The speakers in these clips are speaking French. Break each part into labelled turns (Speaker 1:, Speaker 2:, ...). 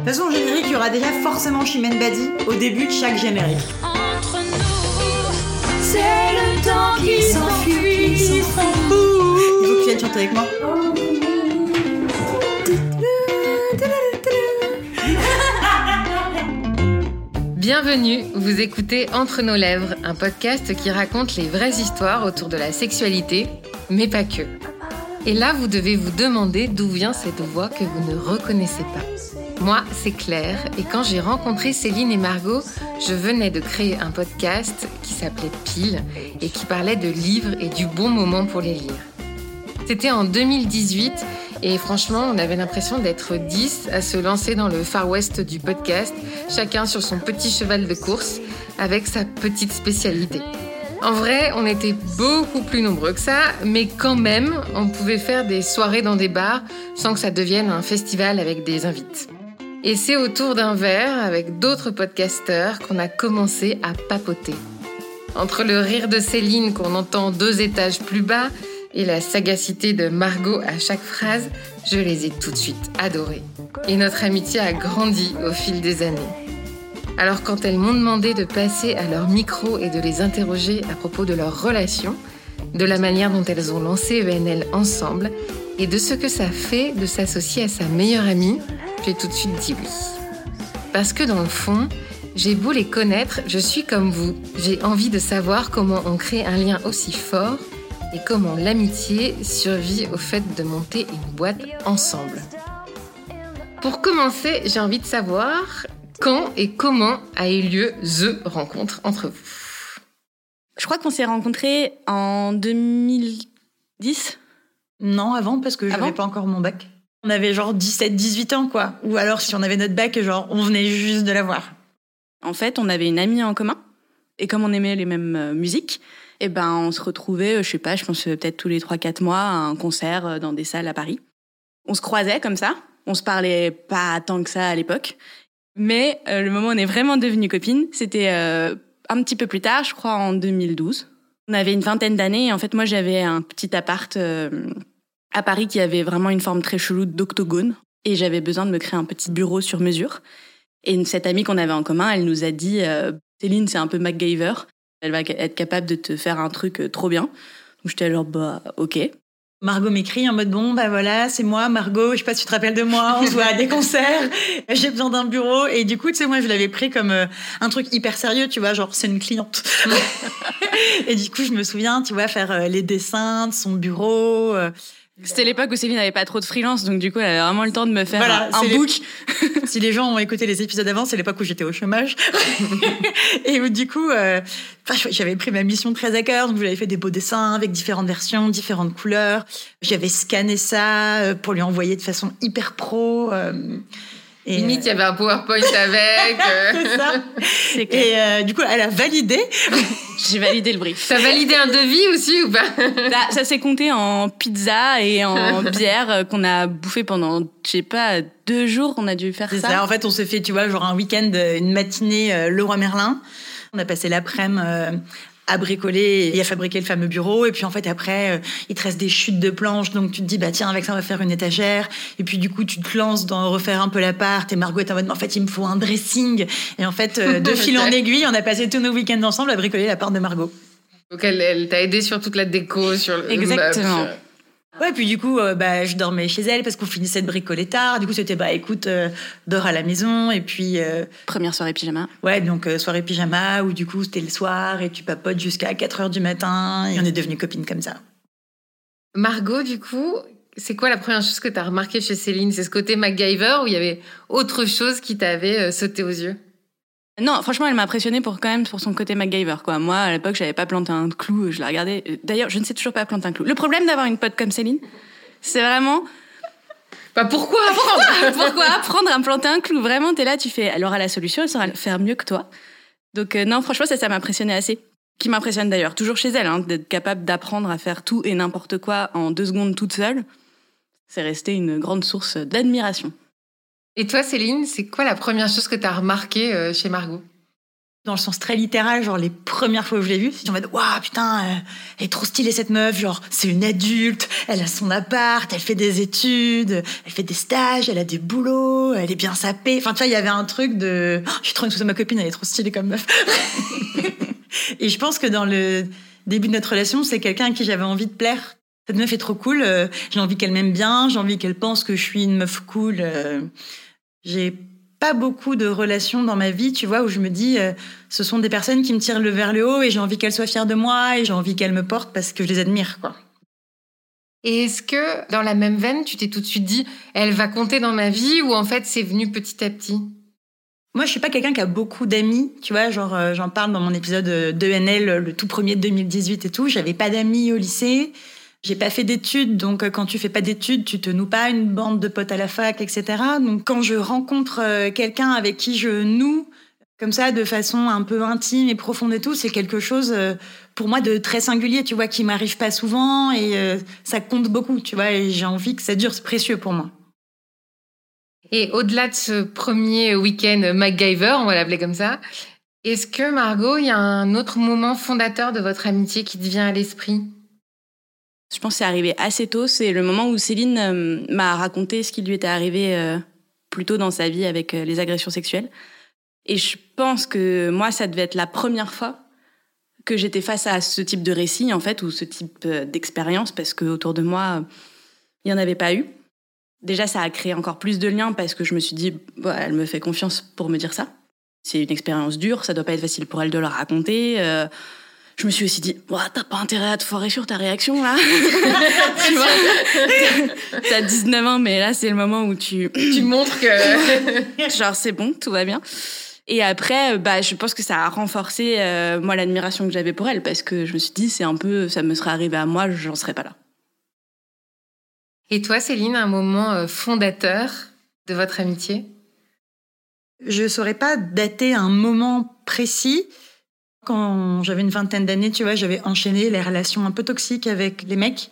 Speaker 1: toute façon, au générique, il y aura déjà forcément Chimène Badi au début de chaque générique.
Speaker 2: Entre nous, c'est le temps qui s'enfuit.
Speaker 1: Il faut que tu viennes chanter avec moi.
Speaker 3: Bienvenue, vous écoutez Entre nos lèvres, un podcast qui raconte les vraies histoires autour de la sexualité, mais pas que. Et là, vous devez vous demander d'où vient cette voix que vous ne reconnaissez pas. Moi, c'est Claire, et quand j'ai rencontré Céline et Margot, je venais de créer un podcast qui s'appelait Pile et qui parlait de livres et du bon moment pour les lire. C'était en 2018 et franchement, on avait l'impression d'être 10 à se lancer dans le Far West du podcast, chacun sur son petit cheval de course, avec sa petite spécialité. En vrai, on était beaucoup plus nombreux que ça, mais quand même, on pouvait faire des soirées dans des bars sans que ça devienne un festival avec des invites. Et c'est autour d'un verre avec d'autres podcasteurs qu'on a commencé à papoter. Entre le rire de Céline qu'on entend deux étages plus bas et la sagacité de Margot à chaque phrase, je les ai tout de suite adorés. Et notre amitié a grandi au fil des années. Alors quand elles m'ont demandé de passer à leur micro et de les interroger à propos de leur relation, de la manière dont elles ont lancé ENL ensemble et de ce que ça fait de s'associer à sa meilleure amie, j'ai tout de suite dit oui. Parce que dans le fond, j'ai beau les connaître, je suis comme vous. J'ai envie de savoir comment on crée un lien aussi fort et comment l'amitié survit au fait de monter une boîte ensemble. Pour commencer, j'ai envie de savoir quand et comment a eu lieu The rencontre entre vous.
Speaker 4: Je crois qu'on s'est rencontrés en 2010.
Speaker 1: Non, avant, parce que j'avais
Speaker 4: Avant
Speaker 1: pas encore mon bac. On avait genre 17, 18 ans, quoi. Ou alors, si on avait notre bac, genre, on venait juste de l'avoir.
Speaker 4: En fait, on avait une amie en commun. Et comme on aimait les mêmes euh, musiques, eh ben, on se retrouvait, euh, je sais pas, je pense euh, peut-être tous les 3-4 mois à un concert dans des salles à Paris. On se croisait comme ça. On se parlait pas tant que ça à l'époque. Mais euh, le moment où on est vraiment devenues copines, c'était euh, un petit peu plus tard, je crois en 2012. On avait une vingtaine d'années et en fait, moi, j'avais un petit appart euh, à Paris qui avait vraiment une forme très chelou d'octogone. Et j'avais besoin de me créer un petit bureau sur mesure. Et cette amie qu'on avait en commun, elle nous a dit euh, Céline, c'est un peu MacGyver. Elle va être capable de te faire un truc euh, trop bien. Donc j'étais genre, bah, ok.
Speaker 1: Margot m'écrit en mode bon bah voilà c'est moi Margot je sais pas si tu te rappelles de moi on se voit à des concerts j'ai besoin d'un bureau et du coup tu sais moi je l'avais pris comme euh, un truc hyper sérieux tu vois genre c'est une cliente et du coup je me souviens tu vois faire euh, les dessins de son bureau euh,
Speaker 4: C'était l'époque où Céline n'avait pas trop de freelance, donc du coup, elle avait vraiment le temps de me faire
Speaker 1: Voilà,
Speaker 4: un,
Speaker 1: les-
Speaker 4: book.
Speaker 1: si les gens ont écouté les épisodes avant, c'est l'époque où j'étais au chômage. et où, du coup, euh, enfin, j'avais pris ma mission très à cœur. Donc, j'avais fait des beaux dessins avec différentes versions, différentes couleurs. J'avais scanné ça euh, pour lui envoyer de façon hyper pro. euh, et,
Speaker 3: Limite, il y avait un PowerPoint avec. euh.
Speaker 1: c'est ça.
Speaker 4: C'est clair.
Speaker 1: Et euh, du coup, elle a validé.
Speaker 4: J'ai validé le brief.
Speaker 3: T'as validé un devis aussi ou pas?
Speaker 4: Là, ça s'est compté en pizza et en bière euh, qu'on a bouffé pendant, je sais pas, deux jours. On a dû faire
Speaker 1: C'est
Speaker 4: ça.
Speaker 1: ça. En fait, on s'est fait, tu vois, genre un week-end, une matinée euh, Leroy Merlin. On a passé l'après-midi euh, à bricoler et à fabriquer le fameux bureau. Et puis, en fait, après, euh, il te reste des chutes de planches. Donc, tu te dis, bah, tiens, avec ça, on va faire une étagère. Et puis, du coup, tu te lances dans refaire un peu l'appart. Et Margot est en mode, mais en fait, il me faut un dressing. Et en fait, euh, de fil en aiguille, on a passé tous nos week-ends ensemble à bricoler l'appart de Margot.
Speaker 3: Donc elle, elle t'a aidé sur toute la déco, sur le
Speaker 4: Exactement.
Speaker 3: meuble,
Speaker 1: Ouais, puis du coup, euh, bah, je dormais chez elle parce qu'on finissait de bricoler tard. Du coup, c'était, bah, écoute, euh, dors à la maison. Et puis, euh,
Speaker 4: Première soirée pyjama.
Speaker 1: Ouais, donc euh, soirée pyjama, où du coup c'était le soir et tu papotes jusqu'à 4 heures du matin et on est devenues copines comme ça.
Speaker 3: Margot, du coup, c'est quoi la première chose que t'as remarqué chez Céline? C'est ce côté MacGyver ou il y avait autre chose qui t'avait euh, sauté aux yeux?
Speaker 4: Non, franchement, elle m'a impressionnée pour quand même pour son côté MacGyver. Quoi. Moi, à l'époque, j'avais pas planté un clou. Je la regardais. Euh, D'ailleurs, je ne sais toujours pas planter un clou. Le problème d'avoir une pote comme Céline, c'est vraiment
Speaker 3: Bah pourquoi apprendre
Speaker 4: pourquoi? Apprendre à planter un clou? Vraiment, t'es là, tu fais. Elle aura la solution, elle saura le faire mieux que toi. Donc euh, non, franchement, ça, ça m'a impressionné assez. Qui m'impressionne d'ailleurs toujours chez elle, hein, d'être capable d'apprendre à faire tout et n'importe quoi en deux secondes toute seule. C'est resté une grande source d'admiration.
Speaker 3: Et toi, Céline, c'est quoi la première chose que t'as remarqué euh, chez Margot?
Speaker 1: Dans le sens très littéral, genre les premières fois où je l'ai vue, c'était en mode waouh putain, euh, elle est trop stylée cette meuf, genre c'est une adulte, elle a son appart, elle fait des études, elle fait des stages, elle a des boulots, elle est bien sapée. Enfin tu vois, il y avait un truc de oh, je suis trop une ma copine, elle est trop stylée comme meuf. Et je pense que dans le début de notre relation, c'est quelqu'un à qui j'avais envie de plaire. Cette meuf est trop cool, euh, j'ai envie qu'elle m'aime bien, j'ai envie qu'elle pense que je suis une meuf cool. euh. j'ai pas beaucoup de relations dans ma vie, tu vois, où je me dis, euh, ce sont des personnes qui me tirent le vers le haut et j'ai envie qu'elles soient fières de moi et j'ai envie qu'elles me portent parce que je les admire, quoi.
Speaker 3: Et est-ce que dans la même veine, tu t'es tout de suite dit, elle va compter dans ma vie ou en fait c'est venu petit à petit?
Speaker 1: Moi, je suis pas quelqu'un qui a beaucoup d'amis, tu vois, genre euh, j'en parle dans mon épisode euh, d'ENL, le tout premier de 2018 et tout. J'avais pas d'amis au lycée, j'ai pas fait d'études, donc euh, quand tu fais pas d'études, tu te noues pas une bande de potes à la fac, etc. Donc quand je rencontre euh, quelqu'un avec qui je noue comme ça de façon un peu intime et profonde et tout, c'est quelque chose euh, pour moi de très singulier, tu vois, qui m'arrive pas souvent et ça compte beaucoup, tu vois, et j'ai envie que ça dure, c'est précieux pour moi.
Speaker 3: Et au-delà de ce premier week-end MacGyver, on va l'appeler comme ça, est-ce que Margot, il y a un autre moment fondateur de votre amitié qui te vient à l'esprit?
Speaker 4: Je pense que c'est arrivé assez tôt. C'est le moment où Céline euh, m'a raconté ce qui lui était arrivé euh, plus tôt dans sa vie avec euh, les agressions sexuelles. Et je pense que moi, ça devait être la première fois que j'étais face à ce type de récit, en fait, ou ce type d'expérience, parce que autour de moi, il n'y en avait pas eu. Déjà, ça a créé encore plus de liens parce que je me suis dit, bah, elle me fait confiance pour me dire ça. C'est une expérience dure, ça doit pas être facile pour elle de le raconter. Je me suis aussi dit, Ouah, t'as pas intérêt à te foirer sur ta réaction là. tu vois, t'as 19 ans, mais là c'est le moment où tu,
Speaker 3: Tu montres que...
Speaker 4: genre c'est bon, tout va bien. Et après, euh, bah, je pense que ça a renforcé euh, moi l'admiration que j'avais pour elle parce que je me suis dit, c'est un peu, ça me serait arrivé à moi, j'en serais pas là.
Speaker 3: Et toi, Céline, un moment euh, fondateur de votre amitié?
Speaker 1: Je saurais pas dater un moment précis. Quand j'avais une vingtaine d'années, tu vois, j'avais enchaîné les relations un peu toxiques avec les mecs.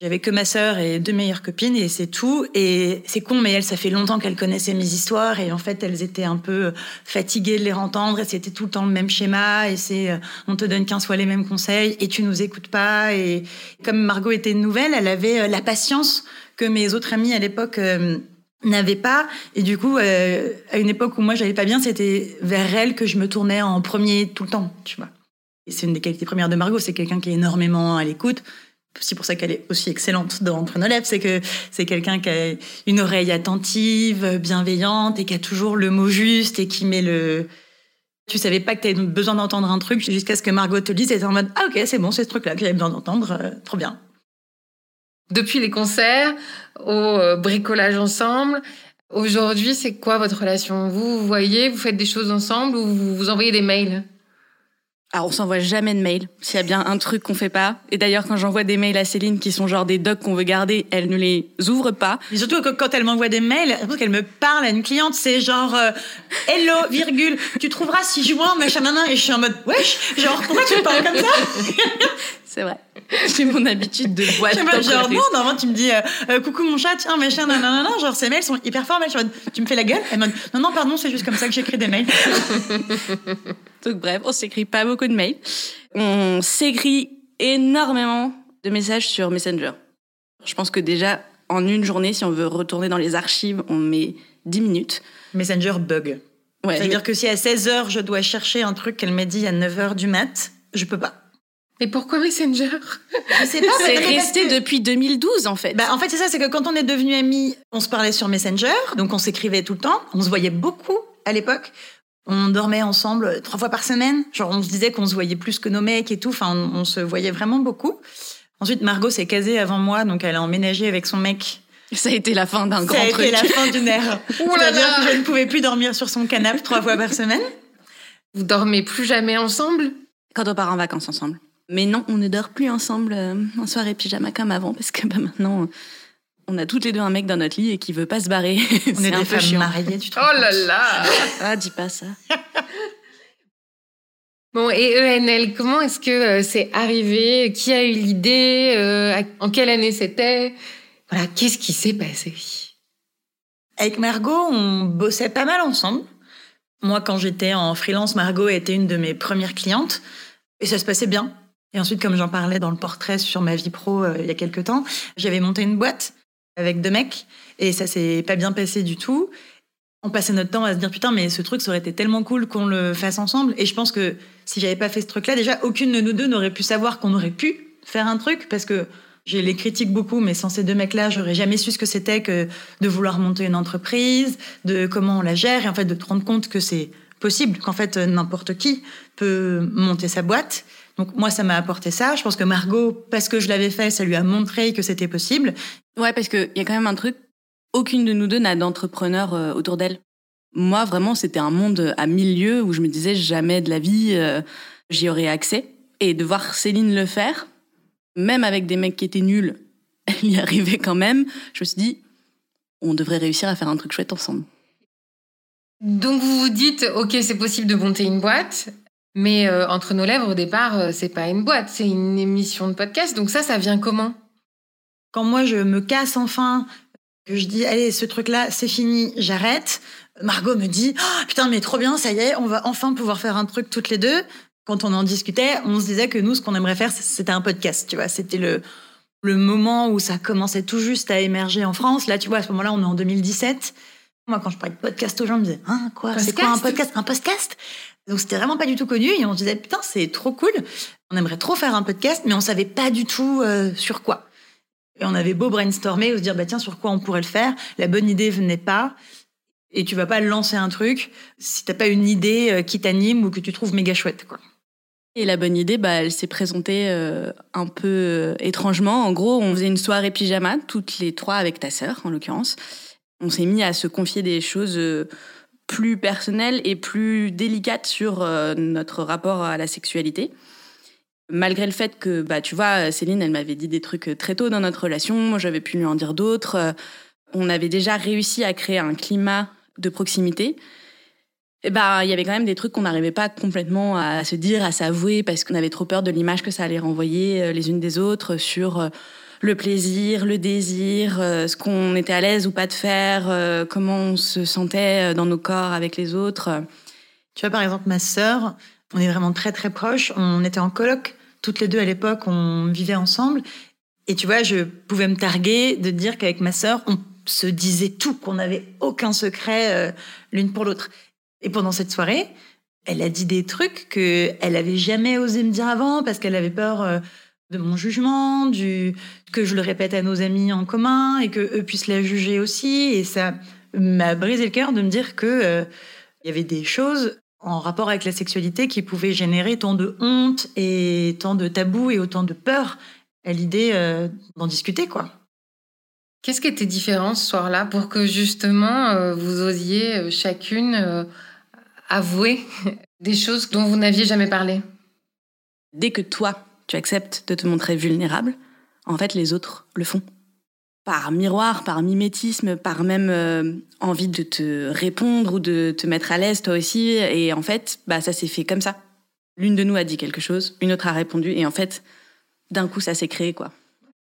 Speaker 1: J'avais que ma sœur et deux meilleures copines et c'est tout. Et c'est con, mais elles, ça fait longtemps qu'elles connaissaient mes histoires et en fait, elles étaient un peu fatiguées de les entendre et c'était tout le temps le même schéma et c'est euh, on te donne qu'un soit les mêmes conseils et tu nous écoutes pas. Et comme Margot était nouvelle, elle avait euh, la patience que mes autres amies à l'époque n'avaient pas. Et du coup, euh, à une époque où moi j'allais pas bien, c'était vers elle que je me tournais en premier tout le temps, tu vois. Et c'est une des qualités premières de Margot, c'est quelqu'un qui est énormément à l'écoute. C'est pour ça qu'elle est aussi excellente dans lèvres, c'est que c'est quelqu'un qui a une oreille attentive, bienveillante et qui a toujours le mot juste et qui met le. Tu savais pas que tu avais besoin d'entendre un truc jusqu'à ce que Margot te dise et t'es en mode Ah, ok, c'est bon, c'est ce truc-là que j'avais besoin d'entendre, euh, trop bien.
Speaker 3: Depuis les concerts au euh, bricolage ensemble, aujourd'hui, c'est quoi votre relation? Vous vous voyez, vous faites des choses ensemble ou vous vous envoyez des mails?
Speaker 4: Alors, on s'envoie jamais de mails. S'il y a bien un truc qu'on fait pas. Et d'ailleurs, quand j'envoie des mails à Céline qui sont genre des docs qu'on veut garder, elle ne les ouvre pas.
Speaker 1: Mais surtout que quand elle m'envoie des mails, qu'elle me parle à une cliente, c'est genre euh, Hello, virgule, tu trouveras si juin, machin, nanan, et je suis en mode Wesh, genre pourquoi tu me parles comme ça?
Speaker 4: C'est vrai. J'ai mon habitude de boîte.
Speaker 1: Mode, genre non, normalement tu me dis euh, Euh, coucou mon chat, tiens, machin, nanan, nanan, genre ces mails sont hyper formels. Tu me fais la gueule Elle me dit non, non, pardon, c'est juste comme ça que j'écris des mails.
Speaker 4: Donc bref, on s'écrit pas beaucoup de mails. On s'écrit énormément de messages sur Messenger. Je pense que déjà, en une journée, si on veut retourner dans les archives, on met 10 minutes.
Speaker 1: Messenger bug.
Speaker 4: Ouais,
Speaker 1: C'est-à-dire que si à 16h je dois chercher un truc qu'elle m'a dit à 9h du mat, je peux pas.
Speaker 3: Mais pourquoi Messenger?
Speaker 1: Je sais pas,
Speaker 4: c'est resté
Speaker 1: que-
Speaker 4: depuis 2012 en fait.
Speaker 1: Bah, en fait, c'est ça, c'est que quand on est devenus amis, on se parlait sur Messenger, donc on s'écrivait tout le temps, on se voyait beaucoup à l'époque. On dormait ensemble trois fois par semaine. Genre, on se disait qu'on se voyait plus que nos mecs et tout. Enfin, on, on se voyait vraiment beaucoup. Ensuite, Margot s'est casée avant moi, donc elle a emménagé avec son mec.
Speaker 4: Ça a été la fin d'un
Speaker 1: Ça
Speaker 4: grand
Speaker 1: a
Speaker 4: truc.
Speaker 1: été la fin d'une ère. C'est-à-dire que je ne pouvais plus dormir sur son canapé trois fois par semaine.
Speaker 3: Vous dormez plus jamais ensemble?
Speaker 4: Quand on part en vacances ensemble. Mais non, on ne dort plus ensemble euh, en soirée pyjama comme avant parce que bah, maintenant, on a toutes les deux un mec dans notre lit et qui veut pas se barrer.
Speaker 1: On est,
Speaker 4: un
Speaker 1: des
Speaker 4: peu
Speaker 1: femmes mariées, tu te
Speaker 3: Oh
Speaker 1: rends
Speaker 3: là là
Speaker 4: Ah, dis pas ça.
Speaker 3: Bon, et ENL, comment est-ce que euh, c'est arrivé? Qui a eu l'idée? Euh, En quelle année c'était? Voilà, qu'est-ce qui s'est passé?
Speaker 1: Avec Margot, on bossait pas mal ensemble. Moi, quand j'étais en freelance, Margot était une de mes premières clientes et ça se passait bien. Et ensuite, comme j'en parlais dans le portrait sur ma vie pro euh, il y a quelques temps, j'avais monté une boîte avec deux mecs et ça s'est pas bien passé du tout. On passait notre temps à se dire putain, mais ce truc, ça aurait été tellement cool qu'on le fasse ensemble. Et je pense que si j'avais pas fait ce truc-là, déjà, aucune de nous deux n'aurait pu savoir qu'on aurait pu faire un truc parce que j'ai les critiques beaucoup, mais sans ces deux mecs-là, j'aurais jamais su ce que c'était que de vouloir monter une entreprise, de comment on la gère, et en fait de te rendre compte que c'est possible, qu'en fait n'importe qui peut monter sa boîte. Donc moi, ça m'a apporté ça. Je pense que Margot, parce que je l'avais fait, ça lui a montré que c'était possible.
Speaker 4: Ouais, parce qu'il y a quand même un truc, aucune de nous deux n'a d'entrepreneur euh, autour d'elle. Moi, vraiment, c'était un monde à mille lieues où je me disais jamais de la vie, euh, j'y aurais accès. Et de voir Céline le faire, même avec des mecs qui étaient nuls, elle y arrivait quand même. Je me suis dit, on devrait réussir à faire un truc chouette ensemble.
Speaker 3: Donc vous vous dites, ok, c'est possible de monter une boîte, mais euh, entre nos lèvres, au départ, euh, c'est pas une boîte, c'est une émission de podcast. Donc ça, ça vient comment?
Speaker 1: Quand moi, je me casse enfin, que je dis, allez, ce truc-là, c'est fini, j'arrête. Margot me dit, oh, putain, mais trop bien, ça y est, on va enfin pouvoir faire un truc toutes les deux quand on en discutait, on se disait que nous, ce qu'on aimerait faire, c'était un podcast, tu vois. C'était le, le moment où ça commençait tout juste à émerger en France. Là, tu vois, à ce moment-là, on est en 2017. Moi, quand je parlais de podcast aux gens, ils me disaient, hein, quoi, c'est quoi un podcast? Un podcast? Donc, c'était vraiment pas du tout connu. Et on se disait, putain, c'est trop cool. On aimerait trop faire un podcast, mais on savait pas du tout euh, sur quoi. Et on avait beau brainstormer ou se dire, bah tiens, sur quoi on pourrait le faire? La bonne idée venait pas. Et tu vas pas lancer un truc si t'as pas une idée euh, qui t'anime ou que tu trouves méga chouette, quoi.
Speaker 4: Et la bonne idée, bah, elle s'est présentée euh, un peu étrangement. En gros, on faisait une soirée pyjama, toutes les trois avec ta sœur, en l'occurrence. On s'est mis à se confier des choses plus personnelles et plus délicates sur notre rapport à la sexualité. Malgré le fait que, bah, tu vois, Céline, elle m'avait dit des trucs très tôt dans notre relation, j'avais pu lui en dire d'autres. On avait déjà réussi à créer un climat de proximité ben, il y avait quand même des trucs qu'on n'arrivait pas complètement à se dire, à s'avouer, parce qu'on avait trop peur de l'image que ça allait renvoyer euh, les unes des autres sur euh, le plaisir, le désir, euh, ce qu'on était à l'aise ou pas de faire, comment on se sentait dans nos corps avec les autres.
Speaker 1: Tu vois, par exemple, ma sœur, on est vraiment très très proches. On était en coloc toutes les deux à l'époque, on vivait ensemble. Et tu vois, je pouvais me targuer de dire qu'avec ma sœur, on se disait tout, qu'on n'avait aucun secret l'une pour l'autre. Et pendant cette soirée, elle a dit des trucs que elle avait jamais osé me dire avant parce qu'elle avait peur euh, de mon jugement, du que je le répète à nos amis en commun et que eux puissent la juger aussi. Et ça m'a brisé le cœur de me dire que euh, il y avait des choses en rapport avec la sexualité qui pouvaient générer tant de honte et tant de tabous et autant de peur à l'idée euh, d'en discuter, quoi.
Speaker 3: Qu'est-ce qui était différent ce soir-là pour que justement vous osiez chacune avouer des choses dont vous n'aviez jamais parlé?
Speaker 4: Dès que toi, tu acceptes de te montrer vulnérable, en fait, les autres le font. Par miroir, par mimétisme, par même euh, envie de te répondre ou de te mettre à l'aise toi aussi. Et en fait, bah, ça s'est fait comme ça. L'une de nous a dit quelque chose, une autre a répondu, et en fait, d'un coup, ça s'est créé, quoi.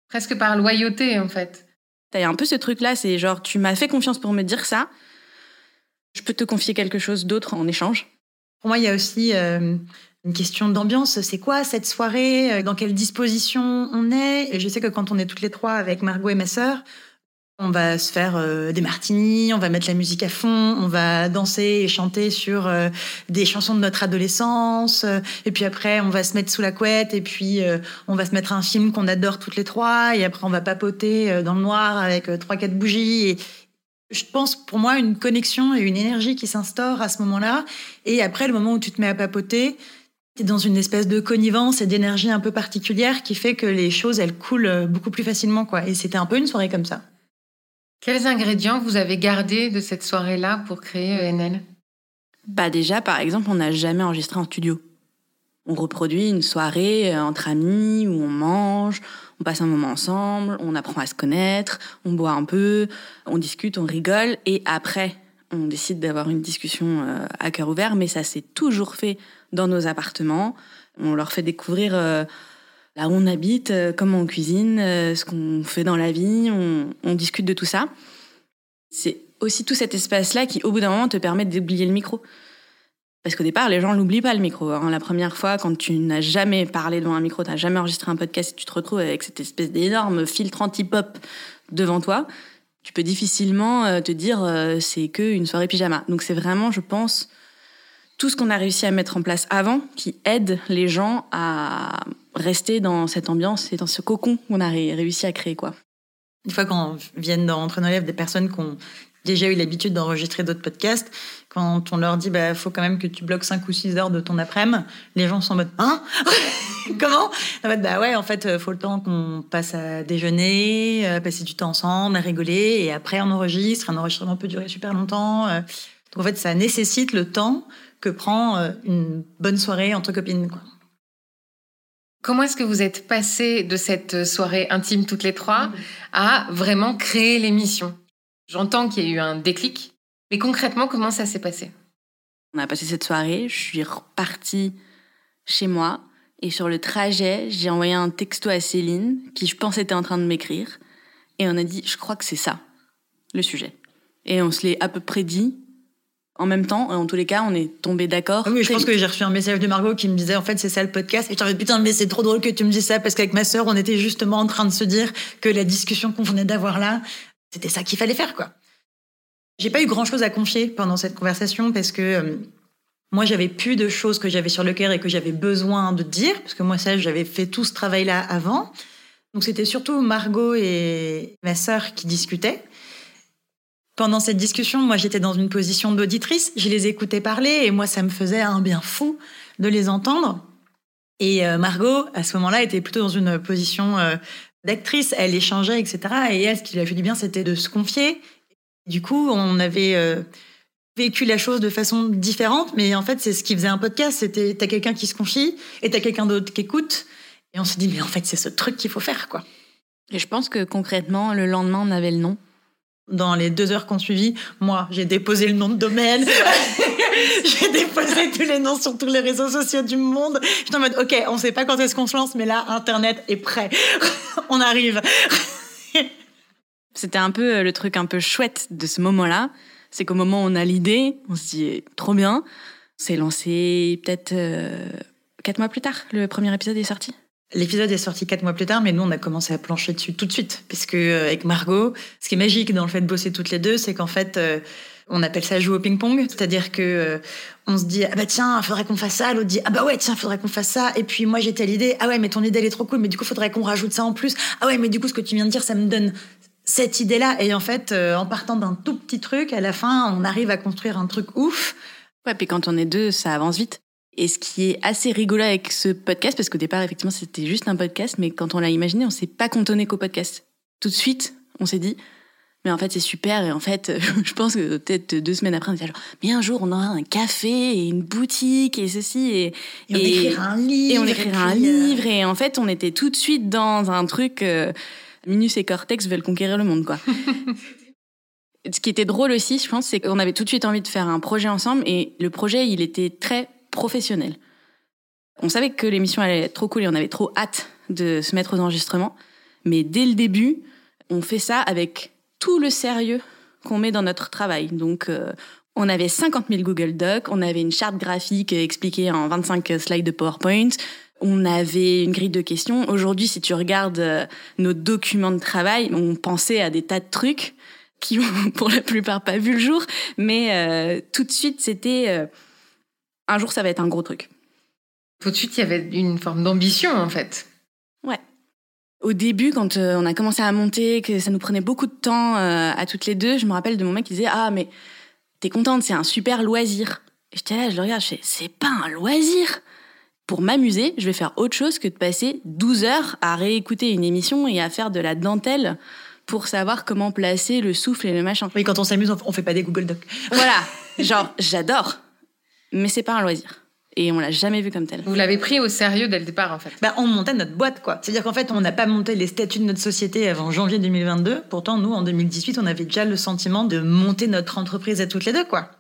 Speaker 3: Presque par loyauté, en fait.
Speaker 4: T'as un peu ce truc-là, c'est genre, tu m'as fait confiance pour me dire ça, je peux te confier quelque chose d'autre en échange
Speaker 1: Pour moi, il y a aussi euh, une question d'ambiance. C'est quoi cette soirée? Euh, Dans quelle disposition on est? Et je sais que quand on est toutes les trois avec Margot et ma sœur, on va se faire euh, des martinis, on va mettre la musique à fond, on va danser et chanter sur des chansons de notre adolescence. et puis après, on va se mettre sous la couette et puis on va se mettre un film qu'on adore toutes les trois. Et après, on va papoter dans le noir avec trois, quatre bougies. Et, je pense pour moi une connexion et une énergie qui s'instaure à ce moment-là. Et après, le moment où tu te mets à papoter, dans une espèce de connivence et d'énergie un peu particulière qui fait que les choses, elles coulent beaucoup plus facilement. quoi. Et c'était un peu une soirée comme ça.
Speaker 3: Quels ingrédients vous avez gardés de cette soirée-là pour créer ENL
Speaker 4: Bah déjà, par exemple, on n'a jamais enregistré en studio. On reproduit une soirée euh, entre amis où on mange, on passe un moment ensemble, on apprend à se connaître, on boit un peu, on discute, on rigole, et après, on décide d'avoir une discussion euh, à cœur ouvert, mais ça s'est toujours fait dans nos appartements. On leur fait découvrir euh, là où on habite, comment on cuisine, ce qu'on fait dans la vie, on, discute de tout ça. C'est aussi tout cet espace-là qui, au bout d'un moment, te permet d'oublier le micro. Parce qu'au départ, les gens l'oublient pas le micro. hein. La première fois, quand tu n'as jamais parlé devant un micro, tu n'as jamais enregistré un podcast, et tu te retrouves avec cette espèce d'énorme filtre anti-pop devant toi, tu peux difficilement euh, te dire euh, c'est que une soirée pyjama. Donc c'est vraiment, je pense, tout ce qu'on a réussi à mettre en place avant qui aide les gens à rester dans cette ambiance et dans ce cocon qu'on a ré- réussi à créer, quoi.
Speaker 1: Une fois qu'on viennent Entre nos lèvres des personnes qui ont déjà eu l'habitude d'enregistrer d'autres podcasts, quand on leur dit bah faut quand même que tu bloques 5 ou 6 heures de ton après-midi, les gens sont en mode hein? Comment? En fait bah ouais, en fait faut le temps qu'on passe à déjeuner, euh, passer du temps ensemble, à rigoler et après on enregistre, un enregistrement peut durer super longtemps. euh. Donc en fait ça nécessite le temps que prend euh, une bonne soirée entre copines quoi.
Speaker 3: Comment est-ce que vous êtes passé de cette soirée intime toutes les trois à vraiment créer l'émission? J'entends qu'il y a eu un déclic, mais concrètement, comment ça s'est passé?
Speaker 4: On a passé cette soirée, je suis repartie chez moi et sur le trajet, j'ai envoyé un texto à Céline qui je pense était en train de m'écrire et on a dit je crois que c'est ça le sujet. Et on se l'est à peu près dit en même temps en tous les cas, on est tombé d'accord.
Speaker 1: Ah oui, je pense que j'ai reçu un message de Margot qui me disait en fait c'est ça le podcast. Et mode, putain mais c'est trop drôle que tu me dises ça parce qu'avec ma sœur on était justement en train de se dire que la discussion qu'on venait d'avoir là, c'était ça qu'il fallait faire quoi. J'ai pas eu grand chose à confier pendant cette conversation parce que euh, moi j'avais plus de choses que j'avais sur le cœur et que j'avais besoin de dire parce que moi ça j'avais fait tout ce travail là avant. Donc c'était surtout Margot et ma sœur qui discutaient. Pendant cette discussion, moi j'étais dans une position d'auditrice, je les écoutais parler et moi ça me faisait un bien fou de les entendre. Et euh, Margot, à ce moment-là, était plutôt dans une position euh, d'actrice, elle échangeait, etc. Et elle, ce qui lui a fait du bien, c'était de se confier. Du coup, on avait euh, vécu la chose de façon différente, mais en fait, c'est ce qui faisait un podcast, c'était t'as quelqu'un qui se confie et t'as quelqu'un d'autre qui écoute. Et on s'est dit, mais en fait, c'est ce truc qu'il faut faire, quoi.
Speaker 4: Et je pense que concrètement, le lendemain, on avait le nom.
Speaker 1: Dans les deux heures qu'on suivit, moi, j'ai déposé le nom de domaine. j'ai déposé tous les noms sur tous les réseaux sociaux du monde. J'étais en mode, OK, on sait pas quand est-ce qu'on se lance, mais là, Internet est prêt. on arrive.
Speaker 4: C'était un peu euh, le truc un peu chouette de ce moment-là. C'est qu'au moment où on a l'idée, on se dit trop bien. C'est lancé peut-être euh, quatre mois plus tard. Le premier épisode est sorti.
Speaker 1: L'épisode est sorti quatre mois plus tard, mais nous, on a commencé à plancher dessus tout de suite. Parce que, euh, avec Margot, ce qui est magique dans le fait de bosser toutes les deux, c'est qu'en fait, euh, on appelle ça jouer au ping-pong. C'est-à-dire que, euh, on se dit, ah bah tiens, faudrait qu'on fasse ça. L'autre dit, ah bah ouais, tiens, faudrait qu'on fasse ça. Et puis, moi, j'ai telle idée. Ah ouais, mais ton idée, elle est trop cool. Mais du coup, faudrait qu'on rajoute ça en plus. Ah ouais, mais du coup, ce que tu viens de dire, ça me donne cette idée-là. Et en fait, euh, en partant d'un tout petit truc, à la fin, on arrive à construire un truc ouf.
Speaker 4: Ouais, puis quand on est deux, ça avance vite. Et ce qui est assez rigolo avec ce podcast, parce qu'au départ, effectivement, c'était juste un podcast, mais quand on l'a imaginé, on s'est pas cantonné qu'au podcast. Tout de suite, on s'est dit, mais en fait, c'est super. Et en fait, je pense que peut-être deux semaines après, on était genre, mais un jour, on aura un café et une boutique et ceci. Et,
Speaker 1: Et, on écrira un livre.
Speaker 4: et on écrira un
Speaker 1: euh,
Speaker 4: livre. Et en fait, on était tout de suite dans un truc. euh, Minus et Cortex veulent conquérir le monde, quoi. Ce qui était drôle aussi, je pense, c'est qu'on avait tout de suite envie de faire un projet ensemble et le projet, il était très professionnel. On savait que l'émission allait être trop cool et on avait trop hâte de se mettre aux enregistrements. Mais dès le début, on fait ça avec tout le sérieux qu'on met dans notre travail. Donc, euh, on avait 50 000 Google Docs, on avait une charte graphique expliquée en 25 slides de PowerPoint, on avait une grille de questions. Aujourd'hui, si tu regardes euh, nos documents de travail, on pensait à des tas de trucs qui ont pour la plupart pas vu le jour, mais euh, tout de suite, c'était un jour, ça va être un gros truc.
Speaker 3: Tout de suite, il y avait une forme d'ambition, en fait.
Speaker 4: Au début, quand euh, on a commencé à monter, que ça nous prenait beaucoup de temps euh, à toutes les deux, je me rappelle de mon mec qui disait Ah, mais t'es contente, c'est un super loisir. Et j'étais là, je le regarde, je fais C'est pas un loisir Pour m'amuser, je vais faire autre chose que de passer 12 heures à réécouter une émission et à faire de la dentelle pour savoir comment placer le souffle et le machin.
Speaker 1: Oui, quand on s'amuse, on on fait pas des Google Docs.
Speaker 4: Voilà, genre, j'adore, mais c'est pas un loisir. Et on l'a jamais vu comme tel.
Speaker 3: Vous l'avez pris au sérieux dès le départ, en fait.
Speaker 1: Bah, on montait notre boîte, quoi. C'est-à-dire qu'en fait, on n'a pas monté les statuts de notre société avant janvier 2022. Pourtant, nous, en 2018, on avait déjà le sentiment de monter notre entreprise à toutes les deux, quoi.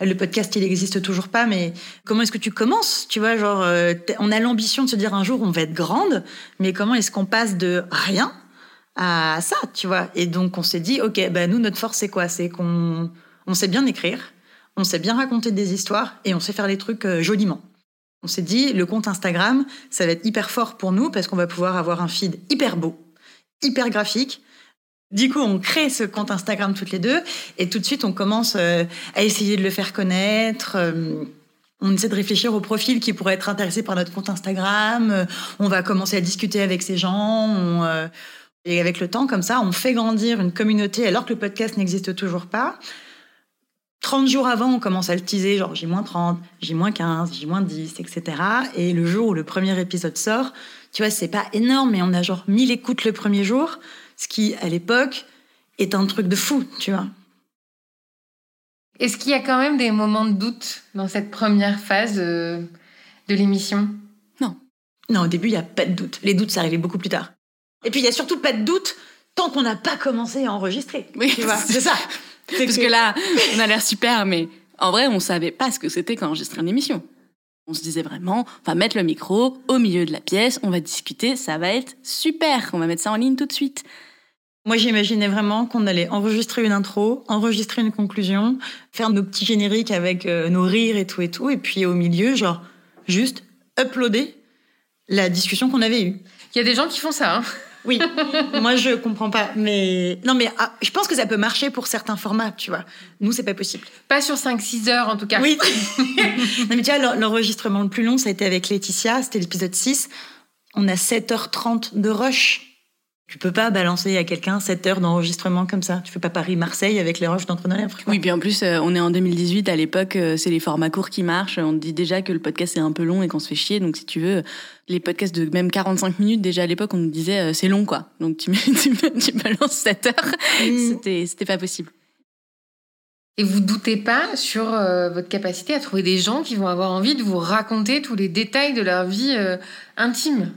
Speaker 1: Le podcast, il existe toujours pas, mais comment est-ce que tu commences Tu vois, genre, euh, on a l'ambition de se dire un jour, on va être grande, mais comment est-ce qu'on passe de rien à ça, tu vois? Et donc, on s'est dit, ok, bah nous, notre force, c'est quoi? C'est qu'on on sait bien écrire, on sait bien raconter des histoires et on sait faire les trucs euh, joliment. On s'est dit, le compte Instagram, ça va être hyper fort pour nous parce qu'on va pouvoir avoir un feed hyper beau, hyper graphique. Du coup, on crée ce compte Instagram toutes les deux et tout de suite, on commence euh, à essayer de le faire connaître. euh, on essaie de réfléchir au profil qui pourrait être intéressé par notre compte Instagram. On va commencer à discuter avec ces gens. et avec le temps, comme ça, on fait grandir une communauté alors que le podcast n'existe toujours pas. 30 jours avant, on commence à le teaser, genre J-30, J-15, J-10, etc. Et le jour où le premier épisode sort, tu vois, c'est pas énorme, mais on a genre 1000 écoutes le premier jour, ce qui, à l'époque, est un truc de fou, tu vois.
Speaker 3: Est-ce qu'il y a quand même des moments de doute dans cette première phase euh, de l'émission?
Speaker 1: Non, au début, il n'y a pas de doute. Les doutes, ça arrivait beaucoup plus tard. Et puis, il y a surtout pas de doute tant qu'on n'a pas commencé à enregistrer.
Speaker 4: Oui,
Speaker 1: tu vois, c'est ça. C'est
Speaker 4: Parce que là, on a l'air super, mais en vrai, on savait pas ce que c'était qu'enregistrer une émission. On se disait vraiment, on va mettre le micro au milieu de la pièce, on va discuter, ça va être super, on va mettre ça en ligne tout de suite.
Speaker 1: Moi, j'imaginais vraiment qu'on allait enregistrer une intro, enregistrer une conclusion, faire nos petits génériques avec euh, nos rires et tout et tout, et puis au milieu, genre, juste uploader la discussion qu'on avait eue.
Speaker 3: Il y a des gens qui font ça. hein.
Speaker 1: Oui, moi je comprends pas, mais non, mais ah, je pense que ça peut marcher pour certains formats, tu vois. Nous, c'est pas possible.
Speaker 3: Pas sur 5-6 heures en tout cas.
Speaker 1: Oui. non, mais tu vois, l'en- l'enregistrement le plus long, ça a été avec Laetitia, c'était l'épisode 6. On a 7h30 de rush. Tu peux pas balancer à quelqu'un 7 heures d'enregistrement comme ça. Tu fais pas Paris-Marseille avec les rushs d'entre nos lèvres.
Speaker 4: Oui, puis en plus, euh, on est en 2018, à l'époque, euh, c'est les formats courts qui marchent. On dit déjà que le podcast est un peu long et qu'on se fait chier. Donc, si tu veux, les podcasts de même 45 minutes, déjà à l'époque, on nous disait euh, c'est long, quoi. Donc, tu, balances 7 heures.
Speaker 1: Mm.
Speaker 4: C'était c'était pas possible.
Speaker 3: Et vous doutez pas sur euh, votre capacité à trouver des gens qui vont avoir envie de vous raconter tous les détails de leur vie euh, intime?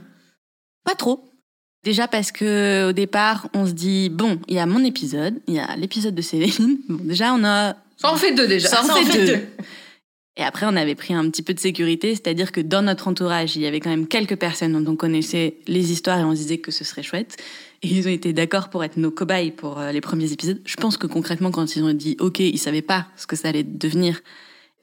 Speaker 4: Pas trop. Déjà parce que au départ, on se dit bon, il y a mon épisode, il y a l'épisode de Céline. Bon, déjà, on a
Speaker 3: Ça en fait deux déjà.
Speaker 4: Ça en
Speaker 1: Ça en
Speaker 4: fait
Speaker 1: fait
Speaker 4: deux.
Speaker 1: deux.
Speaker 4: Et après, on avait pris un petit peu de sécurité, c'est-à-dire que dans notre entourage, il y avait quand même quelques personnes dont on connaissait les histoires et on se disait que ce serait chouette. Et ils ont été d'accord pour être nos cobayes pour euh, les premiers épisodes. Je pense que concrètement, quand ils ont dit OK, ils savaient pas ce que ça allait devenir.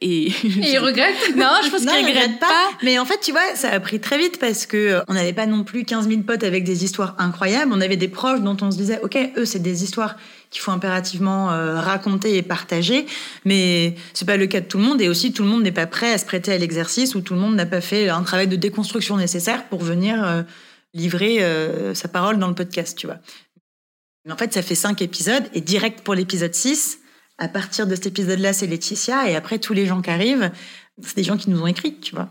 Speaker 4: Et,
Speaker 3: Et ils regrettent
Speaker 4: Non, je pense
Speaker 1: ils
Speaker 4: regrettent
Speaker 1: regrettent
Speaker 4: pas.
Speaker 1: Mais en fait, tu vois, ça a pris très vite parce que euh, on n'avait pas non plus 15 000 potes avec des histoires incroyables. On avait des proches dont on se disait, OK, eux, c'est des histoires qu'il faut impérativement euh, raconter et partager. Mais c'est pas le cas de tout le monde. Et aussi, tout le monde n'est pas prêt à se prêter à l'exercice ou tout le monde n'a pas fait un travail de déconstruction nécessaire pour venir euh, livrer euh, sa parole dans le podcast, tu vois. Mais en fait, ça fait cinq épisodes et direct pour l'épisode 6, à partir de cet épisode-là, c'est Laetitia et après, tous les gens qui arrivent, c'est des gens qui nous ont écrit, tu vois.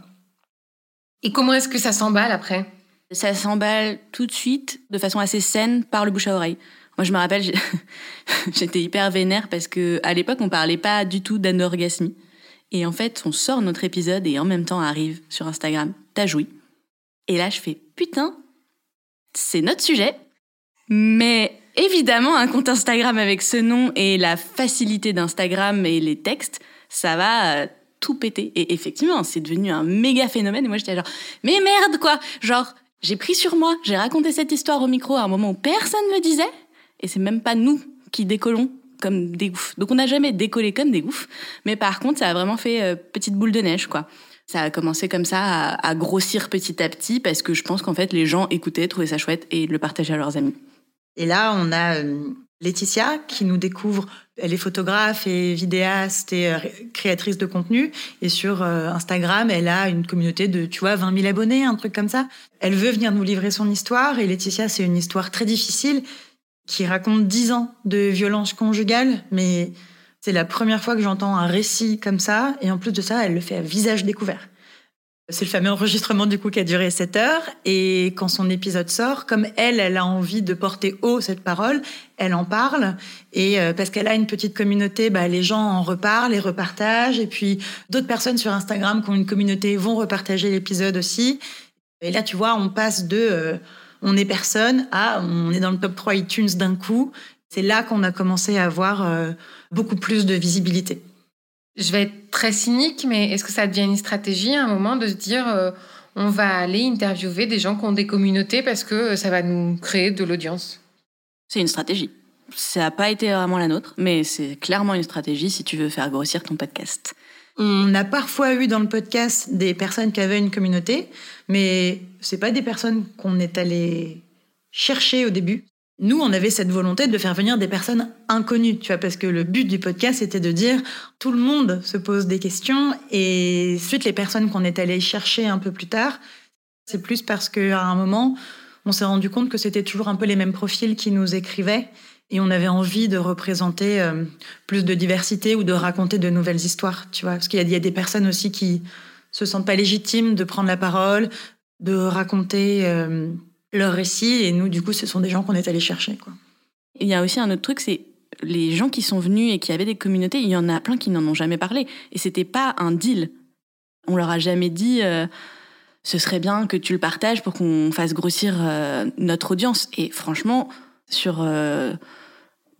Speaker 3: Et comment est-ce que ça s'emballe après?
Speaker 4: Ça s'emballe tout de suite, de façon assez saine, par le bouche à oreille. Moi, je me rappelle, j'étais hyper vénère parce que à l'époque, on parlait pas du tout d'anorgasmie. Et en fait, on sort notre épisode et en même temps arrive sur Instagram, t'as joui. Et là, je fais putain, c'est notre sujet. Mais évidemment, un compte Instagram avec ce nom et la facilité d'Instagram et les textes, ça va euh, tout péter. Et effectivement, c'est devenu un méga phénomène. Et moi, j'étais genre, mais merde, quoi Genre, j'ai pris sur moi, j'ai raconté cette histoire au micro à un moment où personne ne le disait. Et c'est même pas nous qui décollons comme des oufs. Donc, on n'a jamais décollé comme des oufs. Mais par contre, ça a vraiment fait euh, petite boule de neige, quoi. Ça a commencé comme ça à, à grossir petit à petit parce que je pense qu'en fait, les gens écoutaient, trouvaient ça chouette et le partageaient à leurs amis.
Speaker 1: Et là, on a euh, Laetitia qui nous découvre. Elle est photographe et vidéaste et euh, créatrice de contenu. Et sur euh, Instagram, elle a une communauté de, tu vois, 20 000 abonnés, un truc comme ça. Elle veut venir nous livrer son histoire. Et Laetitia, c'est une histoire très difficile qui raconte 10 ans de violence conjugale. Mais c'est la première fois que j'entends un récit comme ça. Et en plus de ça, elle le fait à visage découvert. C'est le fameux enregistrement du coup qui a duré 7 heures. Et quand son épisode sort, comme elle, elle a envie de porter haut cette parole, elle en parle. Et euh, parce qu'elle a une petite communauté, bah, les gens en reparlent et repartagent. Et puis d'autres personnes sur Instagram qui ont une communauté vont repartager l'épisode aussi. Et là, tu vois, on passe de euh, on est personne à on est dans le top 3 iTunes d'un coup. C'est là qu'on a commencé à avoir euh, beaucoup plus de visibilité.
Speaker 3: Je vais être très cynique, mais est-ce que ça devient une stratégie à un moment de se dire euh, on va aller interviewer des gens qui ont des communautés parce que euh, ça va nous créer de l'audience?
Speaker 4: C'est une stratégie. Ça n'a pas été vraiment la nôtre, mais c'est clairement une stratégie si tu veux faire grossir ton podcast.
Speaker 1: On a parfois eu dans le podcast des personnes qui avaient une communauté, mais c'est pas des personnes qu'on est allé chercher au début. Nous, on avait cette volonté de faire venir des personnes inconnues, tu vois, parce que le but du podcast était de dire tout le monde se pose des questions et suite les personnes qu'on est allé chercher un peu plus tard, c'est plus parce qu'à un moment, on s'est rendu compte que c'était toujours un peu les mêmes profils qui nous écrivaient et on avait envie de représenter euh, plus de diversité ou de raconter de nouvelles histoires, tu vois, parce qu'il y, a des personnes aussi qui se sentent pas légitimes de prendre la parole, de raconter euh, leur récit et nous, du coup, ce sont des gens qu'on est allé chercher, quoi.
Speaker 4: Il y a aussi un autre truc, c'est les gens qui sont venus et qui avaient des communautés, il y en a plein qui n'en ont jamais parlé. Et c'était pas un deal. On leur a jamais dit euh, ce serait bien que tu le partages pour qu'on fasse grossir euh, notre audience. Et franchement, sur euh,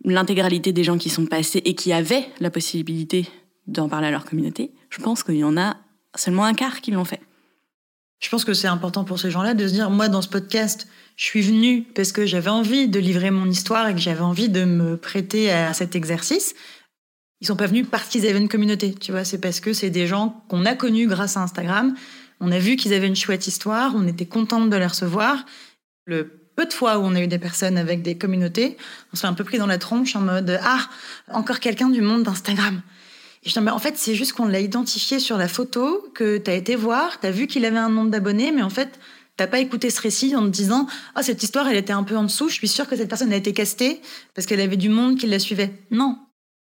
Speaker 4: l'intégralité des gens qui sont passés et qui avaient la possibilité d'en parler à leur communauté, je pense qu'il y en a seulement un quart qui l'ont fait.
Speaker 1: Je pense que c'est important pour ces gens-là de se dire, moi, dans ce podcast, je suis venue parce que j'avais envie de livrer mon histoire et que j'avais envie de me prêter à cet exercice. Ils sont pas venus parce qu'ils avaient une communauté, tu vois. C'est parce que c'est des gens qu'on a connus grâce à Instagram. On a vu qu'ils avaient une chouette histoire. On était contente de les recevoir. Le peu de fois où on a eu des personnes avec des communautés, on s'est un peu pris dans la tronche en mode, ah, encore quelqu'un du monde d'Instagram. Et je dis, en fait, c'est juste qu'on l'a identifié sur la photo, que tu as été voir, tu as vu qu'il avait un nombre d'abonnés, mais en fait, t'as pas écouté ce récit en te disant, ah, cette histoire, elle était un peu en dessous, je suis sûre que cette personne a été castée parce qu'elle avait du monde qui la suivait. Non.